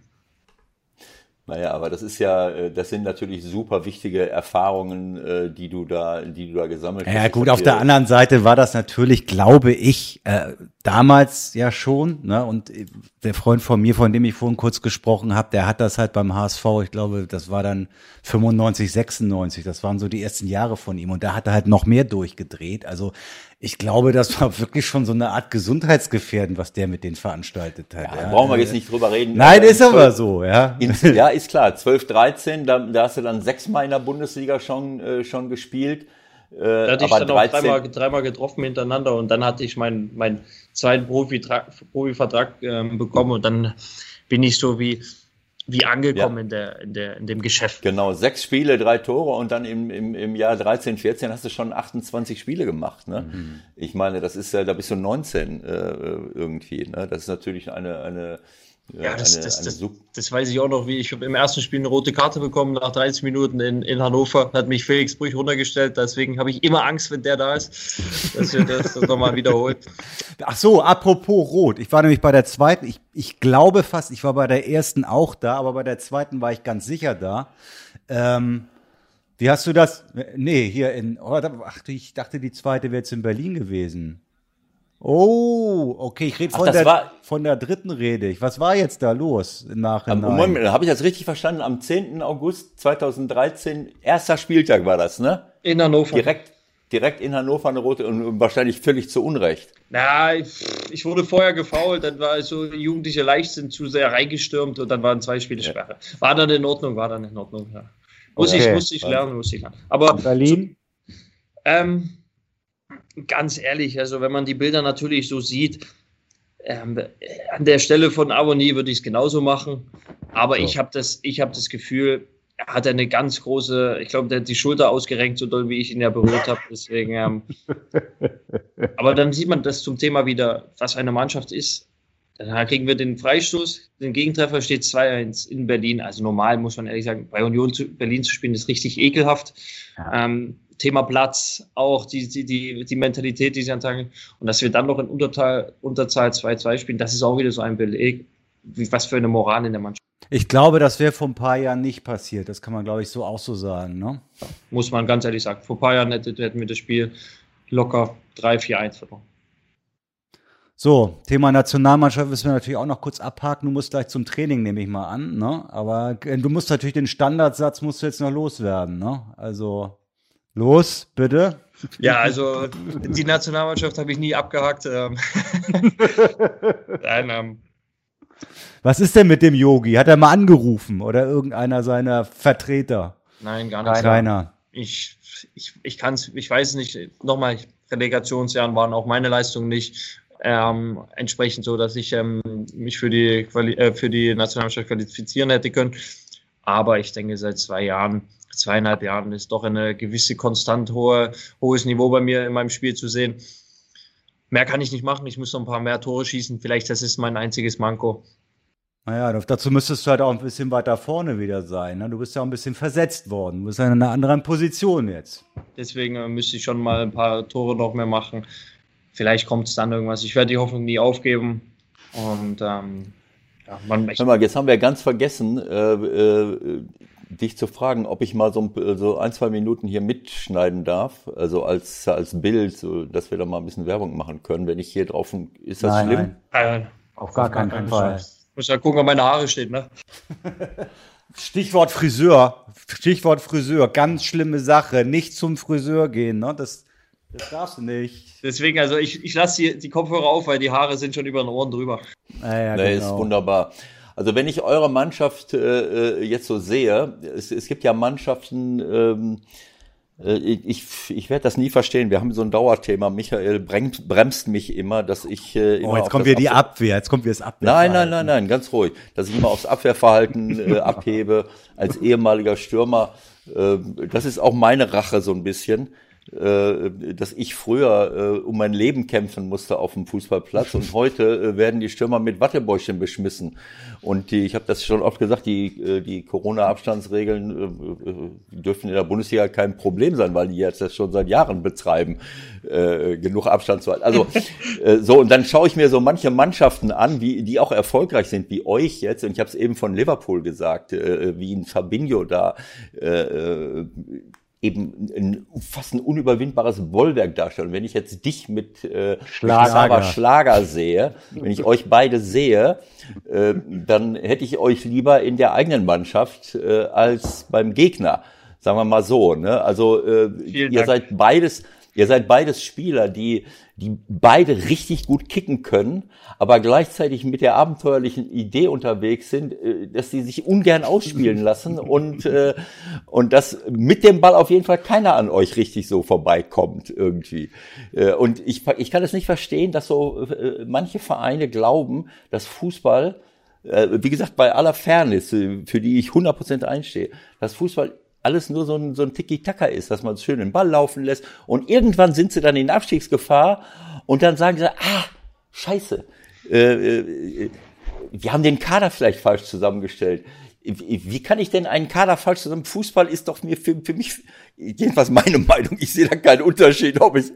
Naja, aber das ist ja, äh, das sind natürlich super wichtige Erfahrungen, äh, die du da, die du da gesammelt hast. Ja gut, auf der anderen Seite war das natürlich, glaube ich, äh, damals ja schon. Ne? Und der Freund von mir, von dem ich vorhin kurz gesprochen habe, der hat das halt beim HSV. Ich glaube, das war dann 95, 96. Das waren so die ersten Jahre von ihm. Und da hat er halt noch mehr durchgedreht. Also ich glaube, das war wirklich schon so eine Art Gesundheitsgefährden, was der mit denen veranstaltet hat. Ja, ja. Brauchen wir jetzt nicht drüber reden. Nein, ist aber so, ja. In, ja, ist klar. 12, 13, da, da hast du dann sechsmal in der Bundesliga schon, äh, schon gespielt. Äh, da hatte ich dann 13... auch dreimal, dreimal getroffen hintereinander und dann hatte ich meinen mein zweiten Profivertrag ähm, bekommen und dann bin ich so wie, wie angekommen ja. in, der, in, der, in dem Geschäft. Genau, sechs Spiele, drei Tore und dann im, im, im Jahr 13, 14 hast du schon 28 Spiele gemacht. Ne? Mhm. Ich meine, das ist ja, da bist du 19 äh, irgendwie. Ne? Das ist natürlich eine, eine ja, das, eine, das, eine das, das, weiß ich auch noch, wie ich im ersten Spiel eine rote Karte bekommen nach 30 Minuten in, in Hannover. Hat mich Felix Brüch runtergestellt, deswegen habe ich immer Angst, wenn der da ist, dass wir das, das nochmal wiederholt. [LAUGHS] Ach so, apropos rot. Ich war nämlich bei der zweiten, ich, ich glaube fast, ich war bei der ersten auch da, aber bei der zweiten war ich ganz sicher da. Ähm, wie hast du das? Nee, hier in, oh, ach, ich dachte, die zweite wäre jetzt in Berlin gewesen. Oh, okay, ich rede Ach, von, das der, war- von der dritten Rede. Was war jetzt da los im Nachhinein? Moment, habe ich das richtig verstanden? Am 10. August 2013, erster Spieltag war das, ne? In Hannover. Direkt, direkt in Hannover eine rote und wahrscheinlich völlig zu Unrecht. Na, ich, ich wurde vorher gefault, dann war so jugendliche Leichtsinn zu sehr reingestürmt und dann waren zwei Spiele Sperre. War dann in Ordnung, war dann in Ordnung, ja. Muss Okay. ich, muss ich lernen, muss ich lernen. Aber Berlin? Ähm, ganz ehrlich, also wenn man die Bilder natürlich so sieht, ähm, an der Stelle von Avoni würde ich es genauso machen. Aber So. ich habe das, ich habe das Gefühl, er hat eine ganz große, ich glaube, der hat die Schulter ausgerenkt, so doll wie ich ihn ja berührt habe. Deswegen. Ähm, [LAUGHS] aber dann sieht man das zum Thema wieder, was eine Mannschaft ist. Dann kriegen wir den Freistoß, den Gegentreffer steht 2-1 in Berlin. Also normal muss man ehrlich sagen, bei Union zu, Berlin zu spielen ist richtig ekelhaft. Ähm, Thema Platz, auch die, die, die, die Mentalität, die sie an. Und dass wir dann noch in Unterzahl, Unterzahl 2-2 spielen, das ist auch wieder so ein Beleg, wie, was für eine Moral in der Mannschaft. Ich glaube, das wäre vor ein paar Jahren nicht passiert. Das kann man, glaube ich, so auch so sagen. Ne? Muss man ganz ehrlich sagen. Vor ein paar Jahren hätte, hätten wir das Spiel locker 3-4-1 verloren. So, Thema Nationalmannschaft müssen wir natürlich auch noch kurz abhaken. Du musst gleich zum Training, nehme ich mal an. Ne? Aber äh, du musst natürlich den Standardsatz musst du jetzt noch loswerden. Ne? Also los, bitte. Ja, also die Nationalmannschaft habe ich nie abgehakt. Ähm. [LAUGHS] Nein, ähm, Was ist denn mit dem Yogi? Hat er mal angerufen oder irgendeiner seiner Vertreter? nein, gar nicht. Keiner. Ich, ich, ich kann es, ich weiß nicht, nochmal, Relegationsjahren waren auch meine Leistungen nicht ähm, entsprechend so, dass ich ähm, mich für die, Quali äh, für die Nationalmannschaft qualifizieren hätte können. Aber ich denke, seit zwei Jahren, zweieinhalb Jahren ist doch eine gewisse konstant hohe, hohes Niveau bei mir in meinem Spiel zu sehen. Mehr kann ich nicht machen. Ich muss noch ein paar mehr Tore schießen. Vielleicht das ist mein einziges Manko. Naja, dazu müsstest du halt auch ein bisschen weiter vorne wieder sein. Ne? Du bist ja auch ein bisschen versetzt worden. Du bist ja in einer anderen Position jetzt. Deswegen äh, müsste ich schon mal ein paar Tore noch mehr machen. Vielleicht kommt es dann irgendwas. Ich werde die Hoffnung nie aufgeben. Und ähm, ja, man, Hör mal, jetzt haben wir ganz vergessen, äh, äh, dich zu fragen, ob ich mal so, ein- so ein, zwei Minuten hier mitschneiden darf, also als, als Bild, so, dass wir da mal ein bisschen Werbung machen können, wenn ich hier drauf, ist das Nein, schlimm? nein. äh, Auf gar keinen Fall. muss ja gucken, ob meine Haare stehen. Ne? [LAUGHS] Stichwort Friseur. Stichwort Friseur. Ganz schlimme Sache. Nicht zum Friseur gehen. Ne? Das, das darfst du nicht. Deswegen, also ich, ich lasse die, die Kopfhörer auf, weil die Haare sind schon über den Ohren drüber. Naja, Nee, genau. ist wunderbar. Also wenn ich eure Mannschaft äh, äh, jetzt so sehe, es, es gibt ja Mannschaften, ähm, äh, ich, ich werde das nie verstehen. Wir haben so ein Dauerthema. Michael bremst, bremst mich immer, dass ich äh, immer Oh, jetzt kommt wieder die Abwehr-. Jetzt kommt wieder das Abwehr. Nein, nein, nein, nein, ganz ruhig. Dass ich immer aufs Abwehrverhalten äh, [LAUGHS] abhebe als ehemaliger Stürmer. Äh, das ist auch meine Rache so ein bisschen, dass ich früher äh, um mein Leben kämpfen musste auf dem Fußballplatz und [LAUGHS] heute äh, werden die Stürmer mit Wattebäuschen beschmissen. Und die, ich habe das schon oft gesagt, die, äh, die Corona-Abstandsregeln äh, äh, dürfen in der Bundesliga kein Problem sein, weil die jetzt das schon seit Jahren betreiben, äh, genug Abstand zu halten. Also [LAUGHS] äh, so, und dann schaue ich mir so manche Mannschaften an, wie, die auch erfolgreich sind, wie euch jetzt. Und ich habe es eben von Liverpool gesagt, äh, wie ein Fabinho da äh, äh, eben ein, fast ein unüberwindbares Bollwerk darstellt. Und wenn ich jetzt dich mit äh, Schlager. Schlager sehe, wenn ich euch beide sehe, äh, dann hätte ich euch lieber in der eigenen Mannschaft äh, als beim Gegner. Sagen wir mal so. Ne? Also äh, ihr Dank. seid beides, ihr seid beides Spieler, die, die beide richtig gut kicken können, aber gleichzeitig mit der abenteuerlichen Idee unterwegs sind, äh, dass sie sich ungern ausspielen [LAUGHS] lassen und, äh, und dass mit dem Ball auf jeden Fall keiner an euch richtig so vorbeikommt irgendwie. Äh, Und ich, ich kann es nicht verstehen, dass so äh, manche Vereine glauben, dass Fußball wie gesagt, bei aller Fairness, für die ich 100% einstehe, dass Fußball alles nur so ein, so ein Tiki-Taka ist, dass man schön den Ball laufen lässt und irgendwann sind sie dann in Abstiegsgefahr und dann sagen sie, ah, scheiße, äh, äh, wir haben den Kader vielleicht falsch zusammengestellt. Wie kann ich denn einen Kader falsch zusammen? Fußball ist doch mir für, für mich, jedenfalls meine Meinung, ich sehe da keinen Unterschied, ob ich,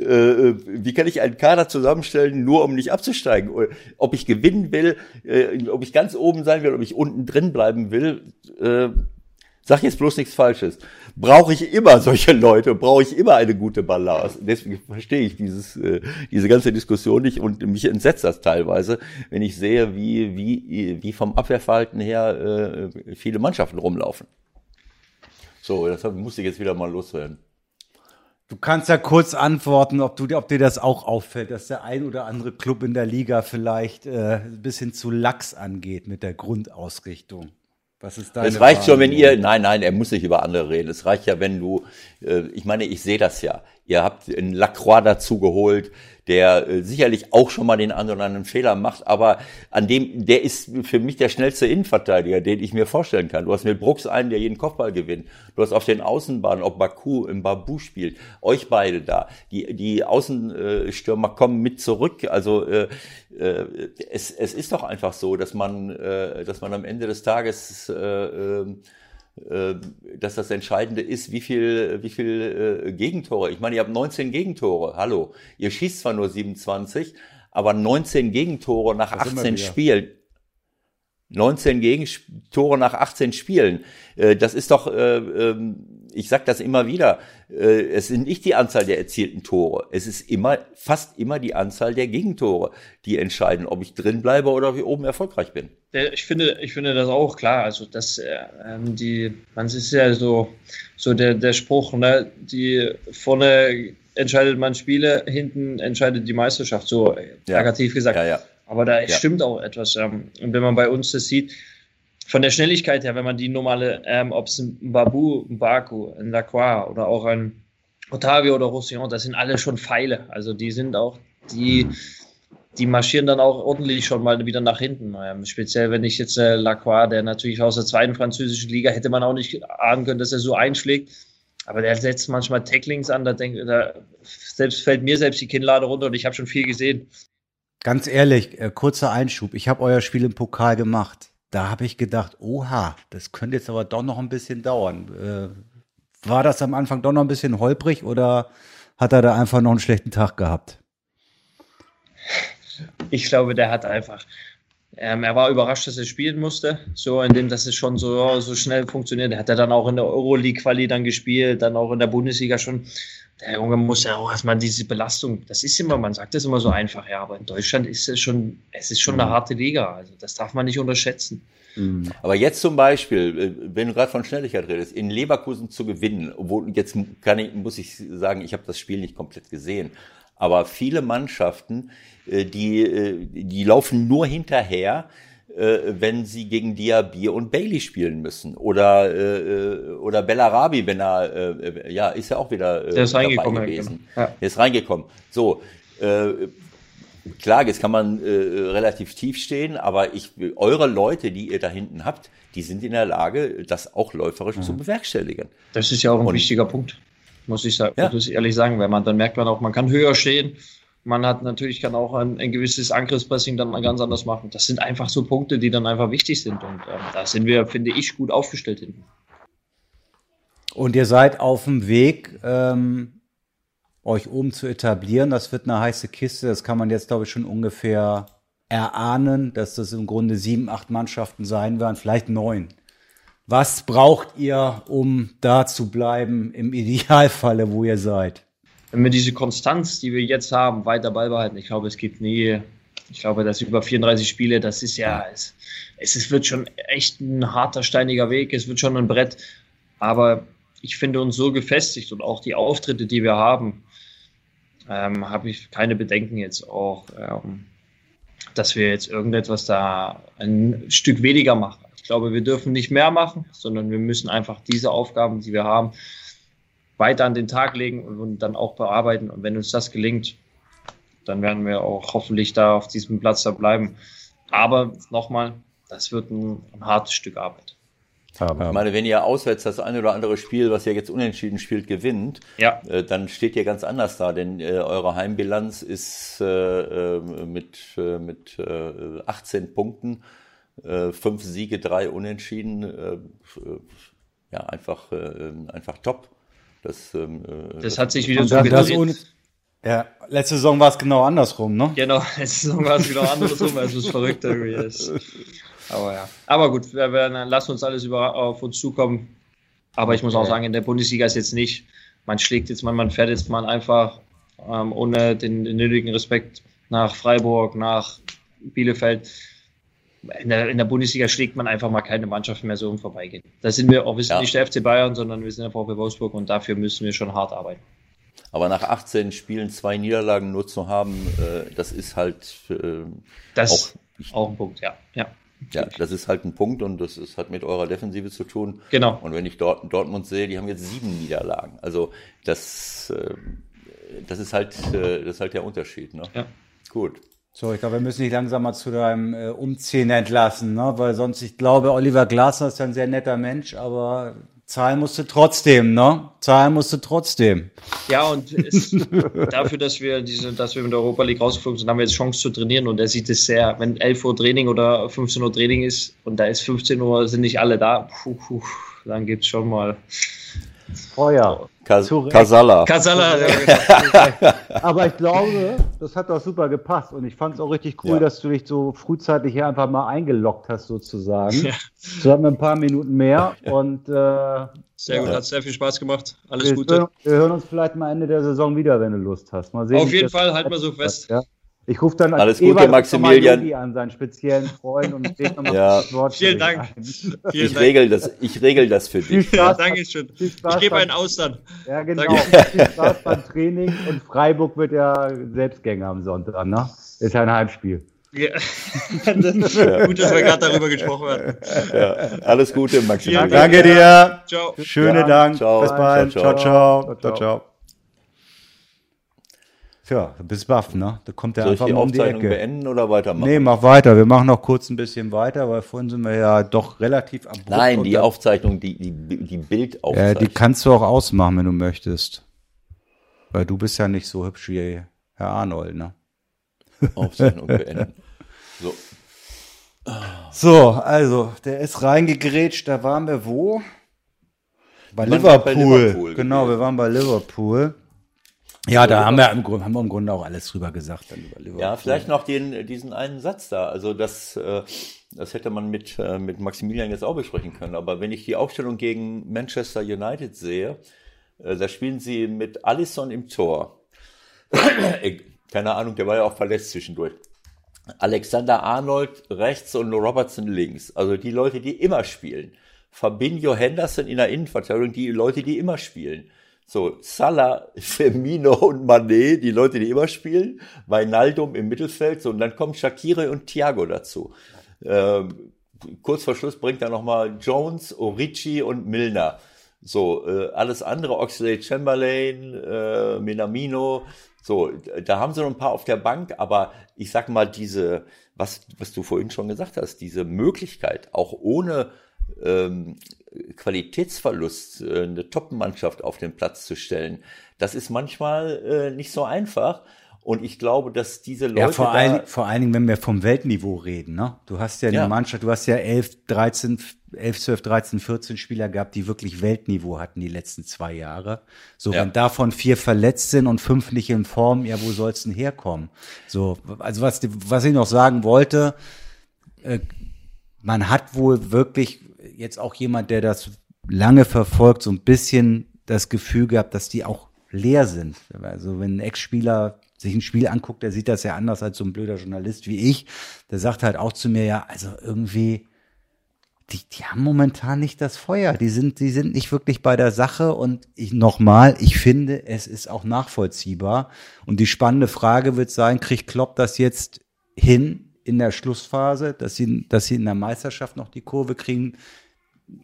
äh, wie kann ich einen Kader zusammenstellen, nur um nicht abzusteigen? Ob ich gewinnen will, äh, ob ich ganz oben sein will, ob ich unten drin bleiben will, äh, sag jetzt bloß nichts Falsches, brauche ich immer solche Leute, brauche ich immer eine gute Balance. Deswegen verstehe ich dieses, äh, diese ganze Diskussion nicht und mich entsetzt das teilweise, wenn ich sehe, wie, wie, wie vom Abwehrverhalten her äh, viele Mannschaften rumlaufen. So, das musste ich jetzt wieder mal loswerden. Du kannst ja kurz antworten, ob, du, ob dir das auch auffällt, dass der ein oder andere Club in der Liga vielleicht äh, ein bisschen zu lax angeht mit der Grundausrichtung. Was ist deine Es reicht schon, wenn ihr, nein, nein, er muss nicht über andere reden. Es reicht ja, wenn du, äh, ich meine, ich sehe das ja. Ihr habt einen Lacroix dazu geholt, der äh, sicherlich auch schon mal den einen anderen Fehler macht, aber an dem, der ist für mich der schnellste Innenverteidiger, den ich mir vorstellen kann. Du hast mit Brooks einen, der jeden Kopfball gewinnt. Du hast auf den Außenbahnen, ob Baku im Babu spielt, euch beide da. Die, die Außenstürmer kommen mit zurück. Also äh, äh, es, es ist doch einfach so, dass man, äh, dass man am Ende des Tages äh, äh, dass das Entscheidende ist, wie viel, wie viel äh, Gegentore. Ich meine, ihr habt 19 Gegentore. Hallo. Ihr schießt zwar nur 27, aber 19 Gegentore nach das 18 Spielen. 19 Gegentore nach 18 Spielen. Äh, das ist doch, äh, ähm, ich sage das immer wieder, äh, es sind nicht die Anzahl der erzielten Tore. Es ist immer, fast immer die Anzahl der Gegentore, die entscheiden, ob ich drin bleibe oder ob ich oben erfolgreich bin. Ich finde, ich finde das auch klar. Also, das, ähm, die, man ist ja so, so der, der Spruch, ne, die vorne entscheidet man Spiele, hinten entscheidet die Meisterschaft, so ja. plakativ gesagt. Ja, ja. Aber da ja. stimmt auch etwas. Ähm, und wenn man bei uns das sieht, von der Schnelligkeit her, wenn man die normale, ähm, ob es ein Babu, ein Baku, ein Lacroix oder auch ein Otavio oder Roussillon, das sind alle schon Pfeile. Also die sind auch, die, die marschieren dann auch ordentlich schon mal wieder nach hinten. Ähm, speziell wenn ich jetzt äh, Lacroix, der natürlich aus der zweiten französischen Liga, hätte man auch nicht ahnen können, dass er so einschlägt. Aber der setzt manchmal Tacklings an, da, denk, da selbst fällt mir selbst die Kinnlade runter und ich habe schon viel gesehen. Ganz ehrlich, äh, kurzer Einschub. Ich habe euer Spiel im Pokal gemacht. Da habe ich gedacht, oha, das könnte jetzt aber doch noch ein bisschen dauern. Äh, war das am Anfang doch noch ein bisschen holprig oder hat er da einfach noch einen schlechten Tag gehabt? Ich glaube, der hat einfach, ähm, er war überrascht, dass er spielen musste, so indem das es schon so, so schnell funktioniert. Er hat ja dann auch in der Euroleague-Quali dann gespielt, dann auch in der Bundesliga schon der Junge muss ja auch erstmal diese Belastung, das ist immer, man sagt das immer so einfach, ja, aber in Deutschland ist es schon, es ist schon eine mhm. harte Liga, also das darf man nicht unterschätzen. Mhm. Aber jetzt zum Beispiel, äh, wenn du gerade von Schnelligkeit redest, in Leverkusen zu gewinnen, obwohl jetzt kann ich, muss ich sagen, ich habe das Spiel nicht komplett gesehen, aber viele Mannschaften, äh, die, äh, die laufen nur hinterher, äh, wenn sie gegen Diaby und Bailey spielen müssen. Oder, äh, äh oder Bellarabi, wenn er, äh, ja, ist ja auch wieder äh, Der ist reingekommen, gewesen. Genau. Ja. Der ist reingekommen. So, äh, klar, jetzt kann man äh, relativ tief stehen, aber ich, eure Leute, die ihr da hinten habt, die sind in der Lage, das auch läuferisch mhm. zu bewerkstelligen. Das ist ja auch ein und, wichtiger Punkt, muss ich, sagen, ja. muss ich ehrlich sagen, weil man dann merkt man auch, man kann höher stehen man hat natürlich kann auch ein, ein gewisses Angriffspressing dann ganz anders machen. Das sind einfach so Punkte, die dann einfach wichtig sind. Und ähm, da sind wir, finde ich, gut aufgestellt hinten. Und ihr seid auf dem Weg, ähm, euch oben zu etablieren. Das wird eine heiße Kiste. Das kann man jetzt, glaube ich, schon ungefähr erahnen, dass das im Grunde sieben, acht Mannschaften sein werden, vielleicht neun. Was braucht ihr, um da zu bleiben im [LAUGHS] Idealfalle, wo ihr seid? Wenn wir diese Konstanz, die wir jetzt haben, weiter beibehalten, ich glaube, es gibt nie, ich glaube, dass über 34 Spiele, das ist ja, es, es wird schon echt ein harter, steiniger Weg, es wird schon ein Brett, aber ich finde uns so gefestigt und auch die Auftritte, die wir haben, ähm, habe ich keine Bedenken jetzt auch, ähm, dass wir jetzt irgendetwas da ein Stück weniger machen. Ich glaube, wir dürfen nicht mehr machen, sondern wir müssen einfach diese Aufgaben, die wir haben, weiter an den Tag legen und, dann auch bearbeiten. Und wenn uns das gelingt, dann werden wir auch hoffentlich da auf diesem Platz da bleiben. Aber nochmal, das wird ein, ein hartes Stück Arbeit. Ich meine, wenn ihr auswärts das eine oder andere Spiel, was ihr jetzt unentschieden spielt, gewinnt, ja. äh, dann steht ihr ganz anders da, denn äh, eure Heimbilanz ist äh, äh mit, äh, mit 18 äh, Punkten, fünf Siege, drei Unentschieden, ja, einfach, einfach top. Das, ähm, äh, das hat sich wieder so gedreht. Ja, letzte Saison war es genau andersrum, ne? Genau, [LAUGHS] letzte Saison war es genau andersrum, also es verrückt irgendwie ist. Aber ja. Aber gut, wir werden, lass uns alles über, auf uns zukommen. Aber ich muss auch sagen, in der Bundesliga ist jetzt nicht, man schlägt jetzt mal, man fährt jetzt mal einfach ähm, ohne den, den nötigen Respekt nach Freiburg, nach Bielefeld. In der, in der, Bundesliga schlägt man einfach mal keine Mannschaft mehr so im Vorbeigehen. Da sind wir auch, wir sind ja. nicht der FC Bayern, sondern wir sind der VfB Wolfsburg und dafür müssen wir schon hart arbeiten. Aber nach 18 Spielen zwei Niederlagen nur zu haben, äh, das ist halt äh, das auch, auch ein Punkt, ja. ja. Ja, das ist halt ein Punkt und das ist, hat mit eurer Defensive zu tun. Genau. Und wenn ich Dort, Dortmund sehe, die haben jetzt sieben Niederlagen. Also das, äh, das ist halt, äh, das ist halt der Unterschied. Ne? Ja. Gut. So, ich glaube, wir müssen dich langsam mal zu deinem äh, Umziehen entlassen, ne? weil sonst, ich glaube, Oliver Glasner ist ja ein sehr netter Mensch, aber zahlen musst du trotzdem, ne? Zahlen musst du trotzdem. Ja, und es, [LAUGHS] dafür, dass wir diese, dass wir mit der Europa League rausgeflogen sind, haben wir jetzt Chance zu trainieren und er sieht es sehr, wenn 11 Uhr Training oder 15 Uhr Training ist und da ist 15 Uhr, sind nicht alle da, puh, puh, dann gibt's schon mal Feuer. Kas Kasala. Kasala. [LAUGHS] Aber ich glaube, das hat doch super gepasst und ich fand es auch richtig cool, ja. dass du dich so frühzeitig hier einfach mal eingeloggt hast sozusagen. Ja. So haben wir ein paar Minuten mehr und äh, sehr gut, hat sehr viel Spaß gemacht. Alles wir Gute. Hören, wir hören uns vielleicht mal Ende der Saison wieder, wenn du Lust hast. Mal sehen, Auf jeden Fall, halt mal so fest. Ja? Ich rufe dann Alles Gute, Maximilian. an seinen speziellen Freund und leg nochmal ja. das Wort Vielen Dank. Vielen ich, Dank. Regel das, ich regel das für dich. Ja, danke schön. Ich gebe einen Ausland. Ja, genau. Viel Spaß beim Training und Freiburg wird ja Selbstgänger am Sonntag, ne? Ist ja ein Heimspiel. Ja. Gut, dass wir gerade darüber gesprochen haben. Ja. Alles Gute, Maximilian. Danke dir. Ciao. Schönen Dank. Ciao. Bis bald. ciao. ciao. ciao. ciao. ciao. Tja, du bist baff, ne? Da kommt der Soll einfach ich die um die Aufzeichnung Ecke. beenden oder weitermachen? Nee, mach weiter. Wir machen noch kurz ein bisschen weiter, weil vorhin sind wir ja doch relativ abrupt. Nein, die Aufzeichnung, die, die, die Bildaufzeichnung. Ja, die kannst du auch ausmachen, wenn du möchtest. Weil du bist ja nicht so hübsch wie Herr Arnold, ne? Aufzeichnung [LAUGHS] beenden. So. So, also, der ist reingegrätscht. Da waren wir wo? Bei Liverpool. Bei Liverpool. Genau, wir waren bei Liverpool. Ja, da haben wir, im Grunde, haben wir im Grunde auch alles drüber gesagt. Dann über Liverpool. Ja, vielleicht noch den, diesen einen Satz da. Also das, äh, das hätte man mit, äh, mit Maximilian jetzt auch besprechen können. Aber wenn ich die Aufstellung gegen Manchester United sehe, äh, da spielen sie mit Allison im Tor. Keine Ahnung, der war ja auch verletzt zwischendurch. Alexander Arnold rechts und Robertson links. Also die Leute, die immer spielen. Fabinho Henderson in der Innenverteidigung, die Leute, die immer spielen. So, Salah, [LAUGHS] Firmino und Mané, die Leute, die immer spielen, Weinaldum im Mittelfeld, so, und dann kommen Shakire und Thiago dazu. Ähm, kurz vor Schluss bringt er nochmal Jones, Orici und Milner. So, äh, alles andere, Oxley Chamberlain, äh, Minamino, so, da haben sie noch ein paar auf der Bank, aber ich sag mal, diese, was, was du vorhin schon gesagt hast, diese Möglichkeit, auch ohne ähm, Qualitätsverlust äh, eine Top-Mannschaft auf den Platz zu stellen, das ist manchmal äh, nicht so einfach. Und ich glaube, dass diese Leute. Ja, vor, allen, vor allen Dingen, wenn wir vom Weltniveau reden, ne? Du hast ja eine ja. Mannschaft, du hast ja 11, 13, 11, 12, 13, 14 Spieler gehabt, die wirklich Weltniveau hatten die letzten zwei Jahre. So, ja. wenn davon vier verletzt sind und fünf nicht in Form, ja, wo soll's denn herkommen? So, also was, was ich noch sagen wollte, äh, man hat wohl wirklich jetzt auch jemand, der das lange verfolgt, so ein bisschen das Gefühl gehabt, dass die auch leer sind. Also wenn ein Ex-Spieler sich ein Spiel anguckt, der sieht das ja anders als so ein blöder Journalist wie ich. Der sagt halt auch zu mir, ja, also irgendwie, die, die haben momentan nicht das Feuer. Die sind, die sind nicht wirklich bei der Sache. Und ich nochmal, ich finde, es ist auch nachvollziehbar. Und die spannende Frage wird sein, kriegt Klopp das jetzt hin in der Schlussphase, dass sie, dass sie in der Meisterschaft noch die Kurve kriegen,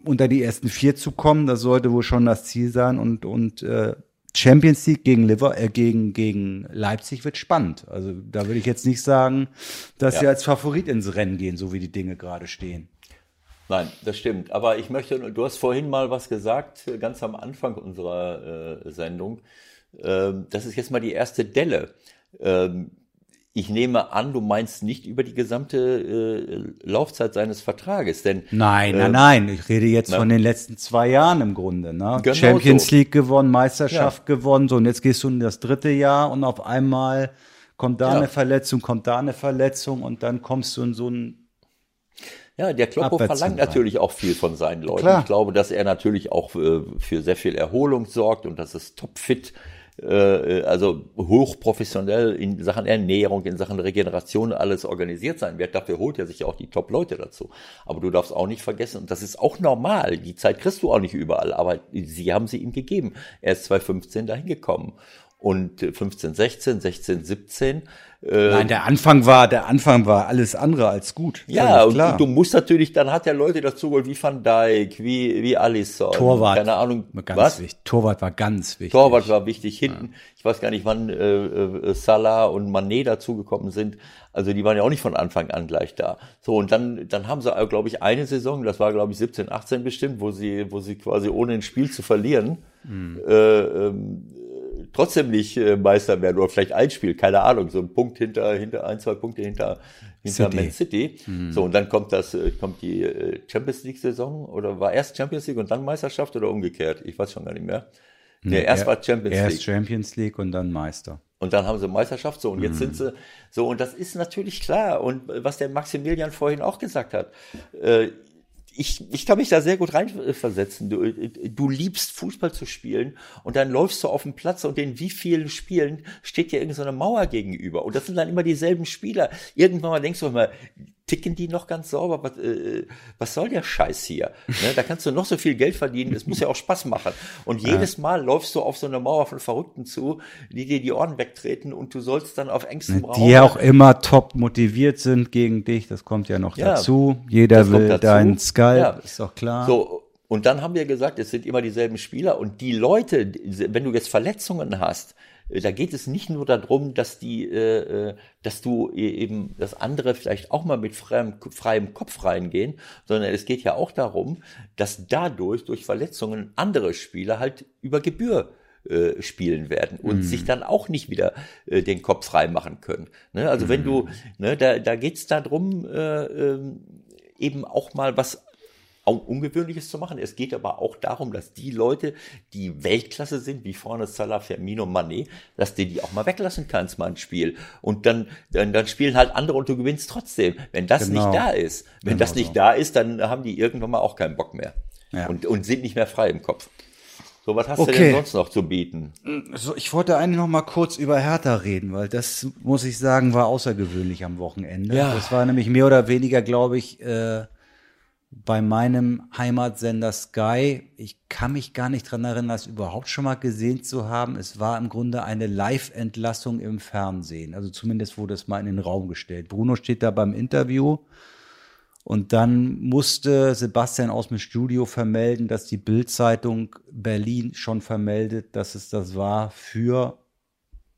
unter die ersten vier zu kommen. Das sollte wohl schon das Ziel sein. Und, und äh, Champions League gegen, Liver, äh, gegen, gegen Leipzig wird spannend. Also da würde ich jetzt nicht sagen, dass ja. sie als Favorit ins Rennen gehen, so wie die Dinge gerade stehen. Nein, das stimmt. Aber ich möchte, du hast vorhin mal was gesagt, ganz am Anfang unserer äh, Sendung. Ähm, das ist jetzt mal die erste Delle. Ähm, ich nehme an, du meinst nicht über die gesamte äh, Laufzeit seines Vertrages, denn nein, nein, äh, nein. Ich rede jetzt na, von den letzten zwei Jahren im Grunde. Ne? Genau Champions so. League gewonnen, Meisterschaft ja. gewonnen, so und jetzt gehst du in das dritte Jahr und auf einmal kommt da ja. eine Verletzung, kommt da eine Verletzung und dann kommst du in so ein Ja, der Kloppo verlangt natürlich auch viel von seinen Leuten. Klar. Ich glaube, dass er natürlich auch äh, für sehr viel Erholung sorgt und dass es topfit äh, also hochprofessionell in Sachen Ernährung, in Sachen Regeneration alles organisiert sein wird. Dafür holt er sich ja auch die Top-Leute dazu. Aber du darfst auch nicht vergessen, und das ist auch normal, die Zeit kriegst du auch nicht überall, aber sie haben sie ihm gegeben. Er ist 2015 dahin gekommen. Und 15, 16, 16, 17 Nein, der Anfang war, der Anfang war alles andere als gut. Ja, und, du musst natürlich, dann hat er Leute dazu geholt, wie Van Dijk, wie, wie Alisson. Torwart. Keine Ahnung. Ganz was? Wichtig. Torwart war ganz wichtig. Torwart war wichtig. Hinten, ja. ich weiß gar nicht, wann äh, äh, Salah und Manet dazugekommen sind. Also die waren ja auch nicht von Anfang an gleich da. So, und dann, dann haben sie, glaube ich, eine Saison, das war, glaube ich, 17, 18 bestimmt, wo sie, wo sie quasi ohne ein Spiel zu verlieren, mhm. äh, ähm, trotzdem nicht äh, Meister werden oder vielleicht ein Spiel, keine Ahnung, so ein Punkt hinter, hinter ein, zwei Punkte hinter, hinter City. Man City. Mhm. So, und dann kommt das, äh, kommt die äh, Champions League Saison oder war erst Champions League und dann Meisterschaft oder umgekehrt? Ich weiß schon gar nicht mehr. Nee, nee erst war Champions erst League. Erst Champions League und dann Meister. Und dann haben sie Meisterschaft so und jetzt mhm. sind sie so und das ist natürlich klar und was der Maximilian vorhin auch gesagt hat, äh, ich, ich kann mich da sehr gut reinversetzen. Du, du liebst Fußball zu spielen und dann läufst du auf dem Platz und in wie vielen Spielen steht dir irgendeine so Mauer gegenüber. Und das sind dann immer dieselben Spieler. Irgendwann mal denkst du immer, ticken die noch ganz sauber? Was, äh, was soll der Scheiß hier? Ne, da kannst du noch so viel Geld verdienen, es muss ja auch Spaß machen. Und jedes Mal läufst du auf so eine Mauer von Verrückten zu, die dir die Ohren wegtreten und du sollst dann auf engstem Raum. Die auch immer top motiviert sind gegen dich, das kommt ja noch ja, dazu. Jeder will deinen Skype, ja. ist doch klar. So, und dann haben wir gesagt, es sind immer dieselben Spieler und die Leute, wenn du jetzt Verletzungen hast, äh, da geht es nicht nur darum, dass die, äh, äh dass du e-, eben, dass andere vielleicht auch mal mit freiem, freiem Kopf reingehen, sondern es geht ja auch darum, dass dadurch durch Verletzungen andere Spieler halt über Gebühr äh, spielen werden und mm. sich dann auch nicht wieder äh, den Kopf frei machen können. Ne? Also mm. wenn du, ne, da, da geht's darum, äh, äh, eben auch mal was Ungewöhnliches zu machen. Es geht aber auch darum, dass die Leute, die Weltklasse sind, wie vorne Salah, Firmino, Mané, dass du die auch mal weglassen kannst, mal ein Spiel. Und dann, dann, dann spielen halt andere und du gewinnst trotzdem. Wenn das genau. nicht da ist, wenn genau das nicht so. da ist, dann haben die irgendwann mal auch keinen Bock mehr. Ja. Und, und sind nicht mehr frei im Kopf. So, was hast okay. du denn sonst noch zu bieten? So, ich wollte eigentlich noch mal kurz über Hertha reden, weil das, muss ich sagen, war außergewöhnlich am Wochenende. Ja. Das war nämlich mehr oder weniger, glaube ich, äh, bei meinem Heimatsender Sky, ich kann mich gar nicht dran erinnern, das überhaupt schon mal gesehen zu haben. Es war im Grunde eine Live-Entlassung im Fernsehen. Also zumindest wurde es mal in den Raum gestellt. Bruno steht da beim Interview und dann musste Sebastian aus dem Studio vermelden, dass die Bildzeitung Berlin schon vermeldet, dass es das war für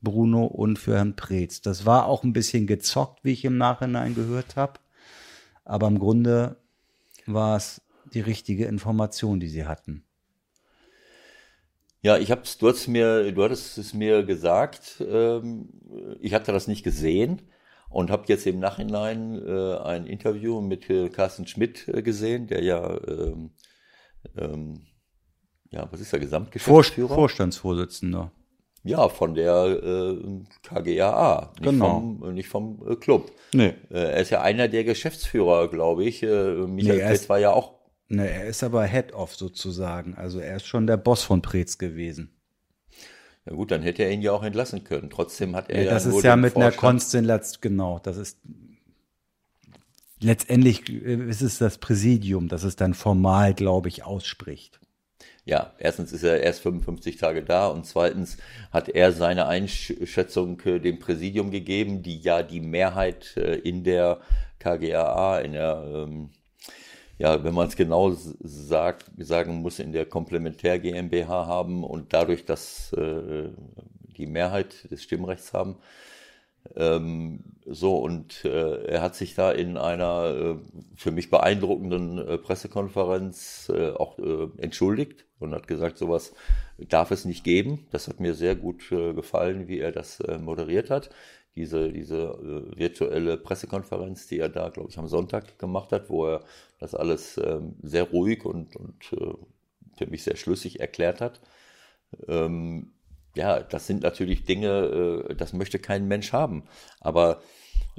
Bruno und für Herrn Preetz. Das war auch ein bisschen gezockt, wie ich im Nachhinein gehört habe. Aber im Grunde war es die richtige Information, die sie hatten. Ja, ich hab's, du hast mir, du hattest es mir gesagt, ähm, ich hatte das nicht gesehen und habe jetzt im Nachhinein äh, ein Interview mit äh, Carsten Schmidt äh, gesehen, der ja, ähm, ähm, ja, was ist der Gesamtgeschäftsführer? Vor, Vorstandsvorsitzender. Ja, von der äh, KGAA, nicht genau. vom, nicht vom äh, Club. Nee. Äh, er ist ja einer der Geschäftsführer, glaube ich. Äh, Michael nee, Pretz war ja auch. Nee, er ist aber Head-Off sozusagen. Also er ist schon der Boss von Preetz gewesen. Ja gut, dann hätte er ihn ja auch entlassen können. Trotzdem hat er ja, das ja ist ja mit Vorstand. einer Konstellation, genau, das ist letztendlich äh, ist es das Präsidium, das es dann formal, glaube ich, ausspricht ja, erstens ist er erst 55 Tage da und zweitens hat er seine Einschätzung äh, dem Präsidium gegeben, die ja die Mehrheit äh, in der KGAA, in der, ähm, ja, wenn man es genau sagt, sagen muss, in der Komplementär GmbH haben und dadurch, dass äh, die Mehrheit des Stimmrechts haben, ähm, so, und äh, er hat sich da in einer äh, für mich beeindruckenden äh, Pressekonferenz äh, auch äh, entschuldigt und hat gesagt, sowas darf es nicht geben. Das hat mir sehr gut äh, gefallen, wie er das moderiert hat. Diese, diese virtuelle Pressekonferenz, die er da, glaube ich, am Sonntag gemacht hat, wo er das alles äh, sehr ruhig und, und für mich sehr schlüssig erklärt hat. Ähm, ja, das sind natürlich Dinge, äh, das möchte kein Mensch haben. Aber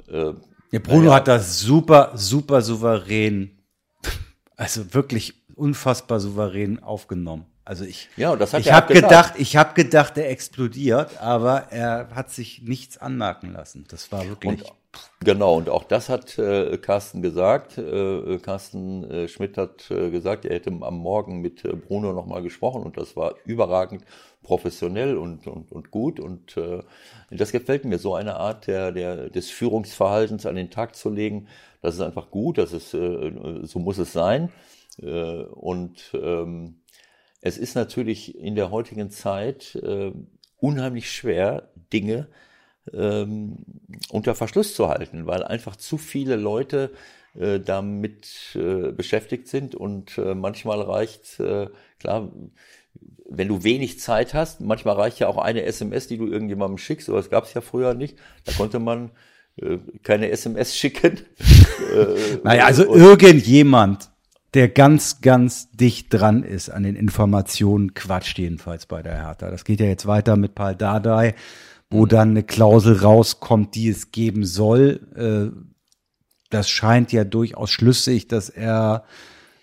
äh, Ja, Bruno hat das super, super souverän, also wirklich unfassbar souverän aufgenommen. Also ich, Ja, und das hat ich habe gedacht, ich habe gedacht, er explodiert, aber er hat sich nichts anmerken lassen. Das war wirklich. Und, genau, und auch das hat äh, Carsten gesagt. Äh, Carsten äh, Schmidt hat äh, gesagt, er hätte am Morgen mit äh, Bruno nochmal gesprochen und das war überragend professionell und, und, und gut. Und äh, das gefällt mir, so eine Art der, der, des Führungsverhaltens an den Tag zu legen. Das ist einfach gut, das ist, äh, so muss es sein. Äh, und ähm, es ist natürlich in der heutigen Zeit äh, unheimlich schwer, Dinge ähm, unter Verschluss zu halten, weil einfach zu viele Leute äh, damit äh, beschäftigt sind und äh, manchmal reicht, äh, klar, wenn du wenig Zeit hast, manchmal reicht ja auch eine SMS, die du irgendjemandem schickst, aber das gab es ja früher nicht, da konnte man äh, keine SMS [LAUGHS] schicken. Äh, Naja, also irgendjemand, der ganz, ganz dicht dran ist an den Informationen, quatscht jedenfalls bei der Hertha. Das geht ja jetzt weiter mit Paul Dardai, wo dann eine Klausel rauskommt, die es geben soll. Äh, Das scheint ja durchaus schlüssig, dass er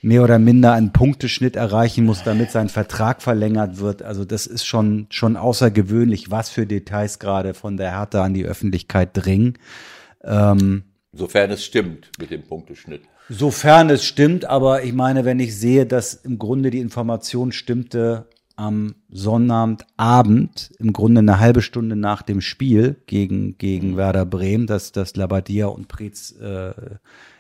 mehr oder minder einen Punkteschnitt erreichen muss, damit sein Vertrag verlängert wird. Also das ist schon, schon außergewöhnlich, was für Details gerade von der Hertha an die Öffentlichkeit dringen. Sofern es stimmt mit dem Punkteschnitt. Sofern es stimmt, aber ich meine, wenn ich sehe, dass im Grunde die Information stimmte am Sonnabendabend, im Grunde eine halbe Stunde nach dem Spiel gegen, gegen Werder Bremen, dass, dass Labadia und Preetz äh,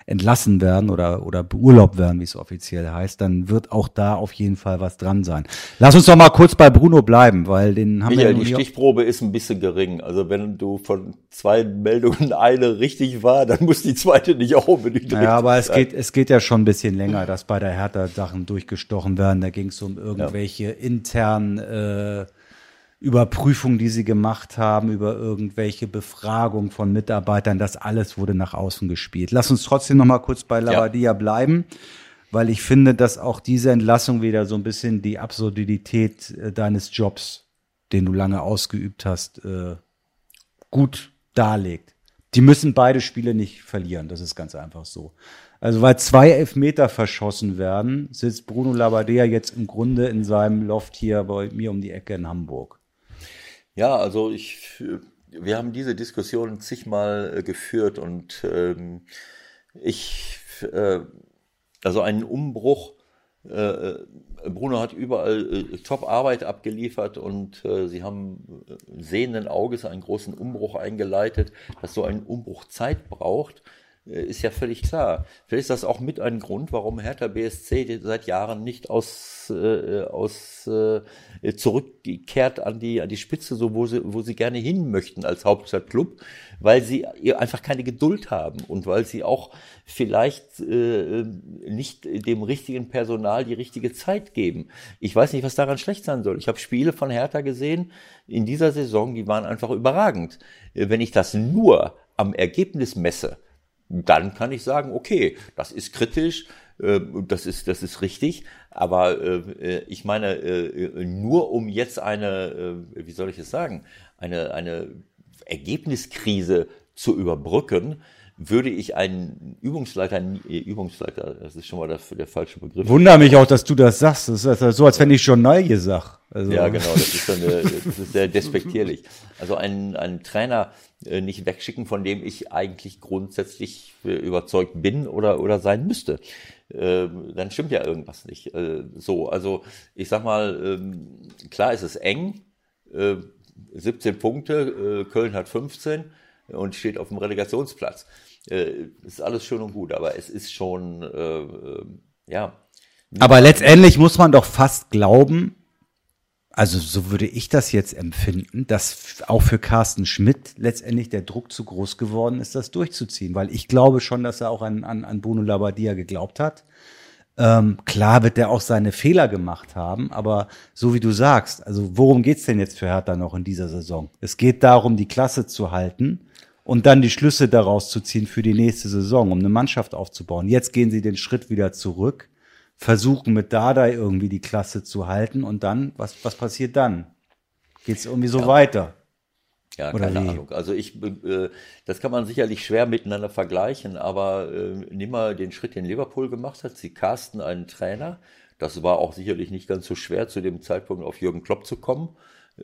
entlassen werden oder, oder beurlaubt werden, wie es offiziell heißt, dann wird auch da auf jeden Fall was dran sein. Lass uns doch mal kurz bei Bruno bleiben, weil den haben wir Michael, ja die Stichprobe ist ein bisschen gering. Also wenn du von zwei Meldungen [LAUGHS] eine richtig war, dann muss die zweite nicht auch unbedingt Ja, aber es sein. geht, es geht ja schon ein bisschen länger, dass bei der Hertha Sachen durchgestochen werden. Da ging es um irgendwelche internen äh, Überprüfungen, die sie gemacht haben, über irgendwelche Befragungen von Mitarbeitern. Das alles wurde nach außen gespielt. Lass uns trotzdem noch mal kurz bei Labadia bleiben, weil ich finde, dass auch diese Entlassung wieder so ein bisschen die Absurdität äh, deines Jobs, den du lange ausgeübt hast, äh, gut darlegt. Die müssen beide Spiele nicht verlieren, das ist ganz einfach so. Also weil zwei Elfmeter verschossen werden, sitzt Bruno Labbadia jetzt im Grunde in seinem Loft hier bei mir um die Ecke in Hamburg. Ja, also ich, wir haben diese Diskussion zigmal äh, geführt und ähm, ich, äh, also einen Umbruch, äh, Bruno hat überall äh, Top-Arbeit abgeliefert und äh, sie haben äh, sehenden Auges einen großen Umbruch eingeleitet, dass so ein Umbruch Zeit braucht. äh, Ist ja völlig klar. Vielleicht ist das auch mit ein Grund, warum Hertha BSC seit Jahren nicht aus, äh, aus äh, zurückgekehrt an die, an die Spitze, so wo sie, wo sie gerne hin möchten als Hauptstadtclub, weil sie einfach keine Geduld haben und weil sie auch vielleicht äh, nicht dem richtigen Personal die richtige Zeit geben. Ich weiß nicht, was daran schlecht sein soll. Ich habe Spiele von Hertha gesehen in dieser Saison, die waren einfach überragend. Äh, Wenn ich das nur am Ergebnis messe, dann kann ich sagen, okay, das ist kritisch, das ist, das ist richtig, aber äh, ich meine, äh, nur um jetzt eine, äh, wie soll ich es sagen, eine, eine Ergebniskrise zu überbrücken, würde ich einen Übungsleiter, äh, Übungsleiter, das ist schon mal der, der falsche Begriff. Wunder mich auch, dass du das sagst. Das ist so, als wenn ich Journalie sag. Also, Ja, genau, das ist, dann, äh, das ist sehr despektierlich. Also einen, einen Trainer äh, nicht wegschicken, von dem ich eigentlich grundsätzlich äh, überzeugt bin oder, oder sein müsste. Ähm, dann stimmt ja irgendwas nicht. Äh, so, also ich sag mal, ähm, klar ist es eng. Äh, 17 Punkte, äh, Köln hat 15 und steht auf dem Relegationsplatz. Äh, ist alles schön und gut, aber es ist schon, äh, äh, ja, Aber letztendlich muss man doch fast glauben, also so würde ich das jetzt empfinden, dass auch für Carsten Schmidt letztendlich der Druck zu groß geworden ist, das durchzuziehen. Weil ich glaube schon, dass er auch an, an, an Bruno Labbadia geglaubt hat. Ähm, klar wird er auch seine Fehler gemacht haben, aber so wie du sagst, also worum geht's denn jetzt für Hertha noch in dieser Saison? Es geht darum, die Klasse zu halten und dann die Schlüsse daraus zu ziehen für die nächste Saison, um eine Mannschaft aufzubauen. Jetzt gehen sie den Schritt wieder zurück, versuchen mit Dardai irgendwie die Klasse zu halten und dann, was, was passiert dann? Geht's irgendwie so weiter? Ja, Oder keine wie? Ahnung. Also ich, äh, das kann man sicherlich schwer miteinander vergleichen, aber äh, nimm mal den Schritt, den Liverpool gemacht hat. Sie casten einen Trainer. Das war auch sicherlich nicht ganz so schwer, zu dem Zeitpunkt auf Jürgen Klopp zu kommen.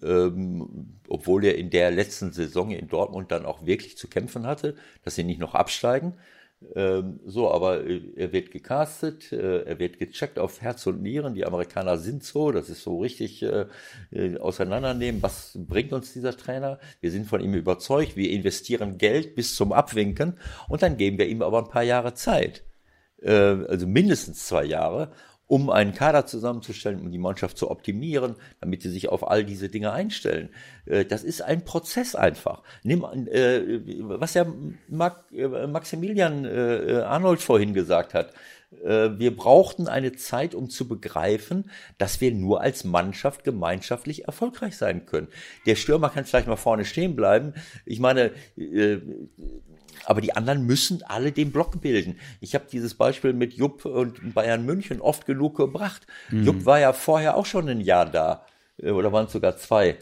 Ähm, obwohl er in der letzten Saison in Dortmund dann auch wirklich zu kämpfen hatte, dass sie nicht noch absteigen. Ähm, so, aber äh, er wird gecastet, äh, er wird gecheckt auf Herz und Nieren. Die Amerikaner sind so, das ist so richtig äh, äh, auseinandernehmen. Was bringt uns dieser Trainer? Wir sind von ihm überzeugt, wir investieren Geld bis zum Abwinken und dann geben wir ihm aber ein paar Jahre Zeit. Äh, also mindestens zwei Jahre, um einen Kader zusammenzustellen, um die Mannschaft zu optimieren, damit sie sich auf all diese Dinge einstellen. Äh, Das ist ein Prozess einfach. Nimm, äh, was ja äh, Maximilian Arnold vorhin gesagt hat. Wir brauchten eine Zeit, um zu begreifen, dass wir nur als Mannschaft gemeinschaftlich erfolgreich sein können. Der Stürmer kann vielleicht mal vorne stehen bleiben. Ich meine, aber die anderen müssen alle den Block bilden. Ich habe dieses Beispiel mit Jupp und Bayern München oft genug gebracht. Jupp war ja vorher auch schon ein Jahr da, äh, oder waren es sogar zwei.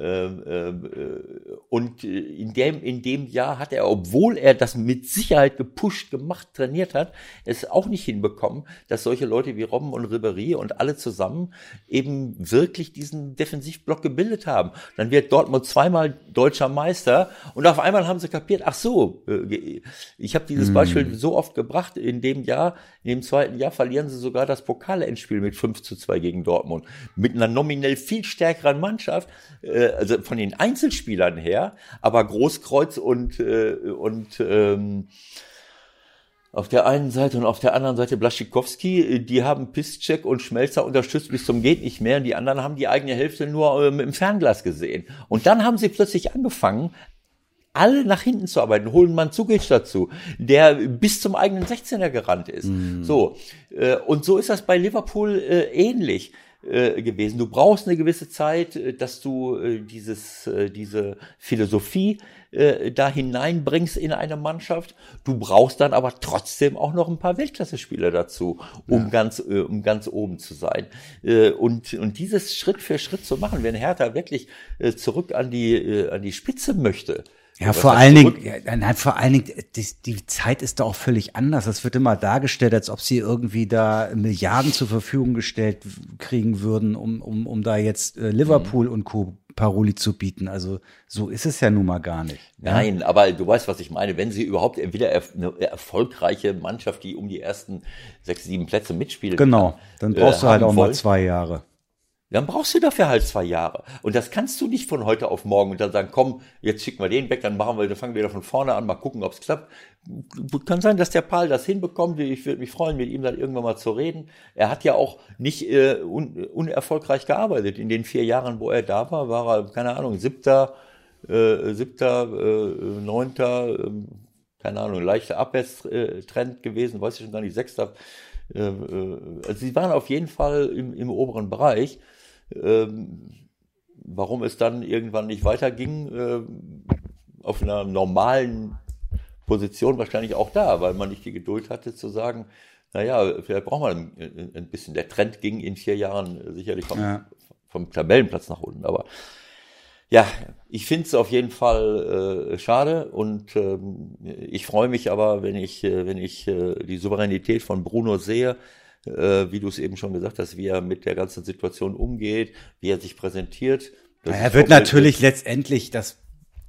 Ähm, ähm, äh, Und äh, in dem, in dem Jahr hat er, obwohl er das mit Sicherheit gepusht, gemacht, trainiert hat, es auch nicht hinbekommen, dass solche Leute wie Robben und Ribéry und alle zusammen eben wirklich diesen Defensivblock gebildet haben. Dann wird Dortmund zweimal deutscher Meister und auf einmal haben sie kapiert, ach so, äh, ich habe dieses Beispiel so oft gebracht, in dem Jahr, in dem zweiten Jahr verlieren sie sogar das Pokalendspiel mit 5 zu 2 gegen Dortmund. Mit einer nominell viel stärkeren Mannschaft, äh, also von den Einzelspielern her, aber Großkreuz und, äh, und ähm, auf der einen Seite und auf der anderen Seite Blaschikowski, äh, die haben Piszczek und Schmelzer unterstützt bis zum geht nicht mehr und die anderen haben die eigene Hälfte nur äh, mit dem Fernglas gesehen. Und dann haben sie plötzlich angefangen, alle nach hinten zu arbeiten, holen Mandzukic dazu, der bis zum eigenen 16er gerannt ist. So, äh, und so ist das bei Liverpool äh, ähnlich äh, gewesen. Du brauchst eine gewisse Zeit, äh, dass du äh, dieses, äh, diese Philosophie da hineinbringst in eine Mannschaft. Du brauchst dann aber trotzdem auch noch ein paar Weltklasse-Spieler dazu, um ganz, äh, um ganz oben zu sein. Und, und dieses Schritt für Schritt zu machen, wenn Hertha wirklich zurück an die, an die Spitze möchte, Ja, vor allen? Dingen, ja, nein, vor allen Dingen, die, die Zeit ist da auch völlig anders. Das wird immer dargestellt, als ob sie irgendwie da Milliarden zur Verfügung gestellt kriegen würden, um, um, um da jetzt äh, Liverpool Mhm. und Co. Paroli zu bieten. Also so ist es ja nun mal gar nicht. Nein, aber du weißt, was ich meine. Wenn sie überhaupt wieder erf- eine erfolgreiche Mannschaft, die um die ersten sechs, sieben Plätze mitspielt, Genau, dann äh, brauchst du halt auch mal wollen, zwei Jahre. Dann brauchst du dafür halt zwei Jahre. Und das kannst du nicht von heute auf morgen und dann sagen, komm, jetzt schicken wir den weg, dann machen wir, dann fangen wir wieder von vorne an, mal gucken, ob es klappt. Kann sein, dass der Paul das hinbekommt. Ich würde mich freuen, mit ihm dann irgendwann mal zu reden. Er hat ja auch nicht äh, un, unerfolgreich gearbeitet. In den vier Jahren, wo er da war, war er, keine Ahnung, siebter, äh, siebter, äh, neunter, äh, keine Ahnung, leichter Abwärtstrend gewesen, weiß ich schon gar nicht, sechster. Äh, äh, also sie waren auf jeden Fall im, im oberen Bereich. Ähm, warum es dann irgendwann nicht weiterging, äh, auf einer normalen Position wahrscheinlich auch da, weil man nicht die Geduld hatte zu sagen, naja, vielleicht braucht man ein, ein bisschen. Der Trend ging in vier Jahren sicherlich vom, Ja. vom Tabellenplatz nach unten, aber ja, ich finde es auf jeden Fall äh, schade und ähm, ich freue mich aber, wenn ich, äh, wenn ich äh, die Souveränität von Bruno sehe, äh, wie du es eben schon gesagt hast, wie er mit der ganzen Situation umgeht, wie er sich präsentiert. Das Er wird natürlich letztendlich, das,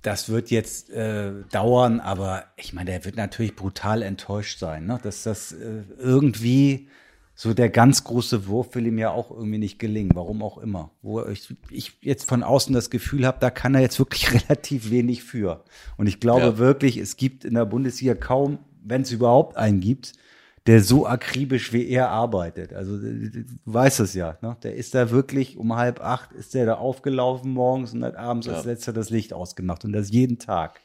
das wird jetzt äh, dauern, aber ich meine, er wird natürlich brutal enttäuscht sein, ne? dass das äh, irgendwie so der ganz große Wurf will ihm ja auch irgendwie nicht gelingen, warum auch immer. Wo ich, ich jetzt von außen das Gefühl habe, da kann er jetzt wirklich [LAUGHS] relativ wenig für. Und ich glaube Ja. wirklich, es gibt in der Bundesliga kaum, wenn es überhaupt einen gibt, der so akribisch wie er arbeitet. Also du weißt es ja, ne? Der ist da wirklich um halb acht ist der da aufgelaufen morgens und hat abends als Ja. letzter das Licht ausgemacht und das jeden Tag.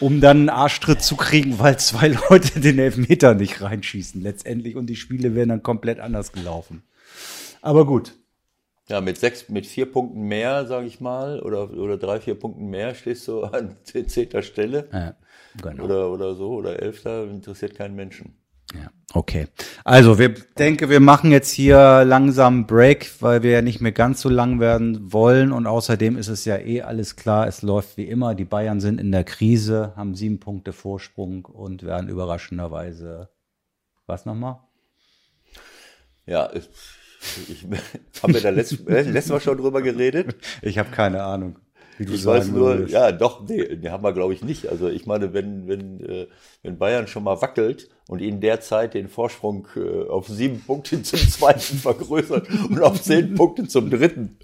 Um dann einen Arschtritt zu kriegen, weil zwei [LAUGHS] Leute den Elfmeter nicht reinschießen letztendlich und die Spiele wären dann komplett anders gelaufen. Aber gut. Ja, mit sechs, mit vier Punkten mehr, sage ich mal, oder, oder drei, vier Punkten mehr stehst du [LAUGHS] an zehnter Stelle Ja, genau. oder, oder so, oder elfter, interessiert keinen Menschen. Ja, okay. Also, wir denke, wir machen jetzt hier langsam Break, weil wir ja nicht mehr ganz so lang werden wollen. Und außerdem ist es ja eh alles klar. Es läuft wie immer. Die Bayern sind in der Krise, haben sieben Punkte Vorsprung und werden überraschenderweise, was nochmal? Ja, ich, ich haben wir da letztes, letztes Mal schon drüber geredet. Ich habe keine Ahnung. Wie du ich weiß nur, würdest. ja, doch, nee, nee, haben wir glaube ich nicht. Also ich meine, wenn, wenn, äh, wenn Bayern schon mal wackelt und in der Zeit den Vorsprung äh, auf sieben Punkte zum [LAUGHS] zweiten vergrößert und auf zehn Punkte zum dritten,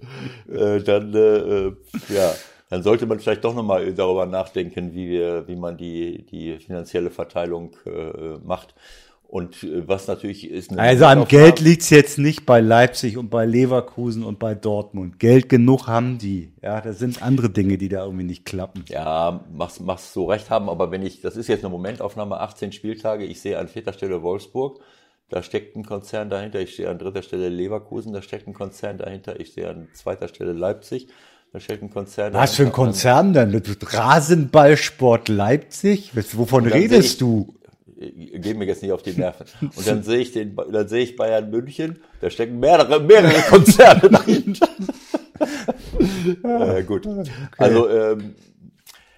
äh, dann, äh, ja, dann sollte man vielleicht doch nochmal darüber nachdenken, wie wir, wie man die, die finanzielle Verteilung äh, macht. Und äh, was natürlich ist. also am Geld liegt's jetzt nicht bei Leipzig und bei Leverkusen und bei Dortmund. Geld genug haben die. Ja, das sind andere Dinge, die da irgendwie nicht klappen. Ja, machst, machst so recht haben. Aber wenn ich, das ist jetzt eine Momentaufnahme, 18 Spieltage. Ich sehe an vierter Stelle Wolfsburg. Da steckt ein Konzern dahinter. Ich sehe an dritter Stelle Leverkusen. Da steckt ein Konzern dahinter. Ich sehe an zweiter Stelle Leipzig. Da steckt ein Konzern. Was für ein Konzern denn? Rasenballsport Leipzig? Wovon redest ich, du? Gehen mir jetzt nicht auf die Nerven. [LAUGHS] Und dann sehe ich den, dann sehe ich Bayern München, da stecken mehrere, mehrere [LAUGHS] Konzerne dahinter. äh, gut. Okay. Also, ähm,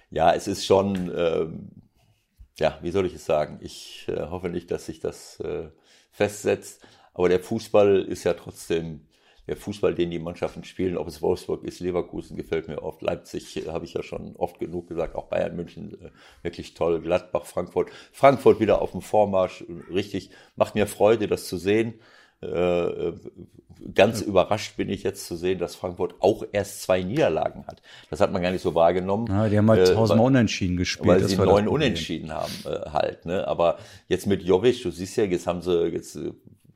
ja, es ist schon, ähm, ja, wie soll ich es sagen? Ich äh, hoffe nicht, dass sich das äh, festsetzt. Aber der Fußball ist ja trotzdem der Fußball, den die Mannschaften spielen, ob es Wolfsburg ist, Leverkusen gefällt mir oft, Leipzig äh, habe ich ja schon oft genug gesagt, auch Bayern München äh, wirklich toll, Gladbach, Frankfurt, Frankfurt wieder auf dem Vormarsch, richtig, macht mir Freude, das zu sehen. Äh, ganz ja. überrascht bin ich jetzt zu sehen, dass Frankfurt auch erst zwei Niederlagen hat. Das hat man gar nicht so wahrgenommen. Ja, die haben halt tausendmal unentschieden gespielt. Weil sie neun Unentschieden haben äh, halt. Ne? Aber jetzt mit Jovic, du siehst ja, jetzt haben sie jetzt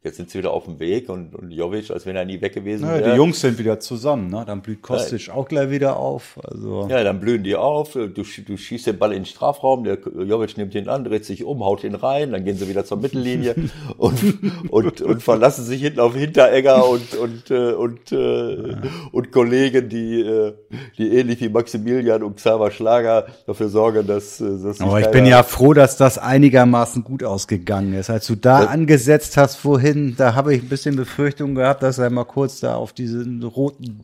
Jetzt sind sie wieder auf dem Weg und, und Jovic, als wenn er nie weg gewesen wäre. Ja, die Jungs sind wieder zusammen, ne? Dann blüht Kostic ja. auch gleich wieder auf. Also. Ja, dann blühen die auf. Du, du schießt den Ball in den Strafraum, der Jovic nimmt ihn an, dreht sich um, haut ihn rein, dann gehen sie wieder zur Mittellinie [LAUGHS] und, und, und verlassen sich hinten auf Hinteregger und, und, äh, und, äh, und Kollegen, die, äh, die ähnlich wie Maximilian und Xaver Schlager dafür sorgen, dass, dass Aber ich bin ja froh, dass das einigermaßen gut ausgegangen ist. Als du da angesetzt hast vorhin, vorhin, da habe ich ein bisschen Befürchtung gehabt, dass er mal kurz da auf diesen roten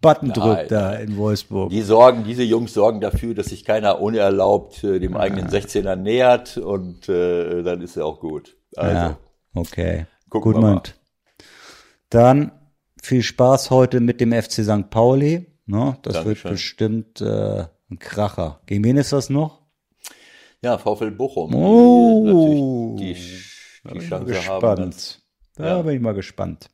Button Nein. drückt da in Wolfsburg. Die sorgen, diese Jungs sorgen dafür, dass sich keiner unerlaubt äh, dem ja. eigenen 16er nähert und äh, dann ist er auch gut. Also, ja, okay. Gut, Mann. Dann viel Spaß heute mit dem FC St. Pauli. Ne? Das Dankeschön. wird bestimmt äh, ein Kracher. Gegen wen ist das noch? Ja, VfL Bochum. Oh. Die, die die Chance gespannt. haben. Da ja. bin ich mal gespannt.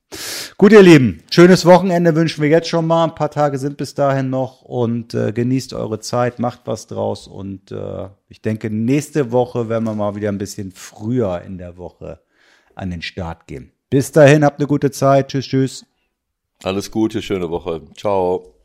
Gut, ihr Lieben, schönes Wochenende wünschen wir jetzt schon mal. Ein paar Tage sind bis dahin noch und äh, genießt eure Zeit, macht was draus und äh, ich denke, nächste Woche werden wir mal wieder ein bisschen früher in der Woche an den Start gehen. Bis dahin, habt eine gute Zeit. Tschüss, tschüss. Alles Gute, schöne Woche. Ciao.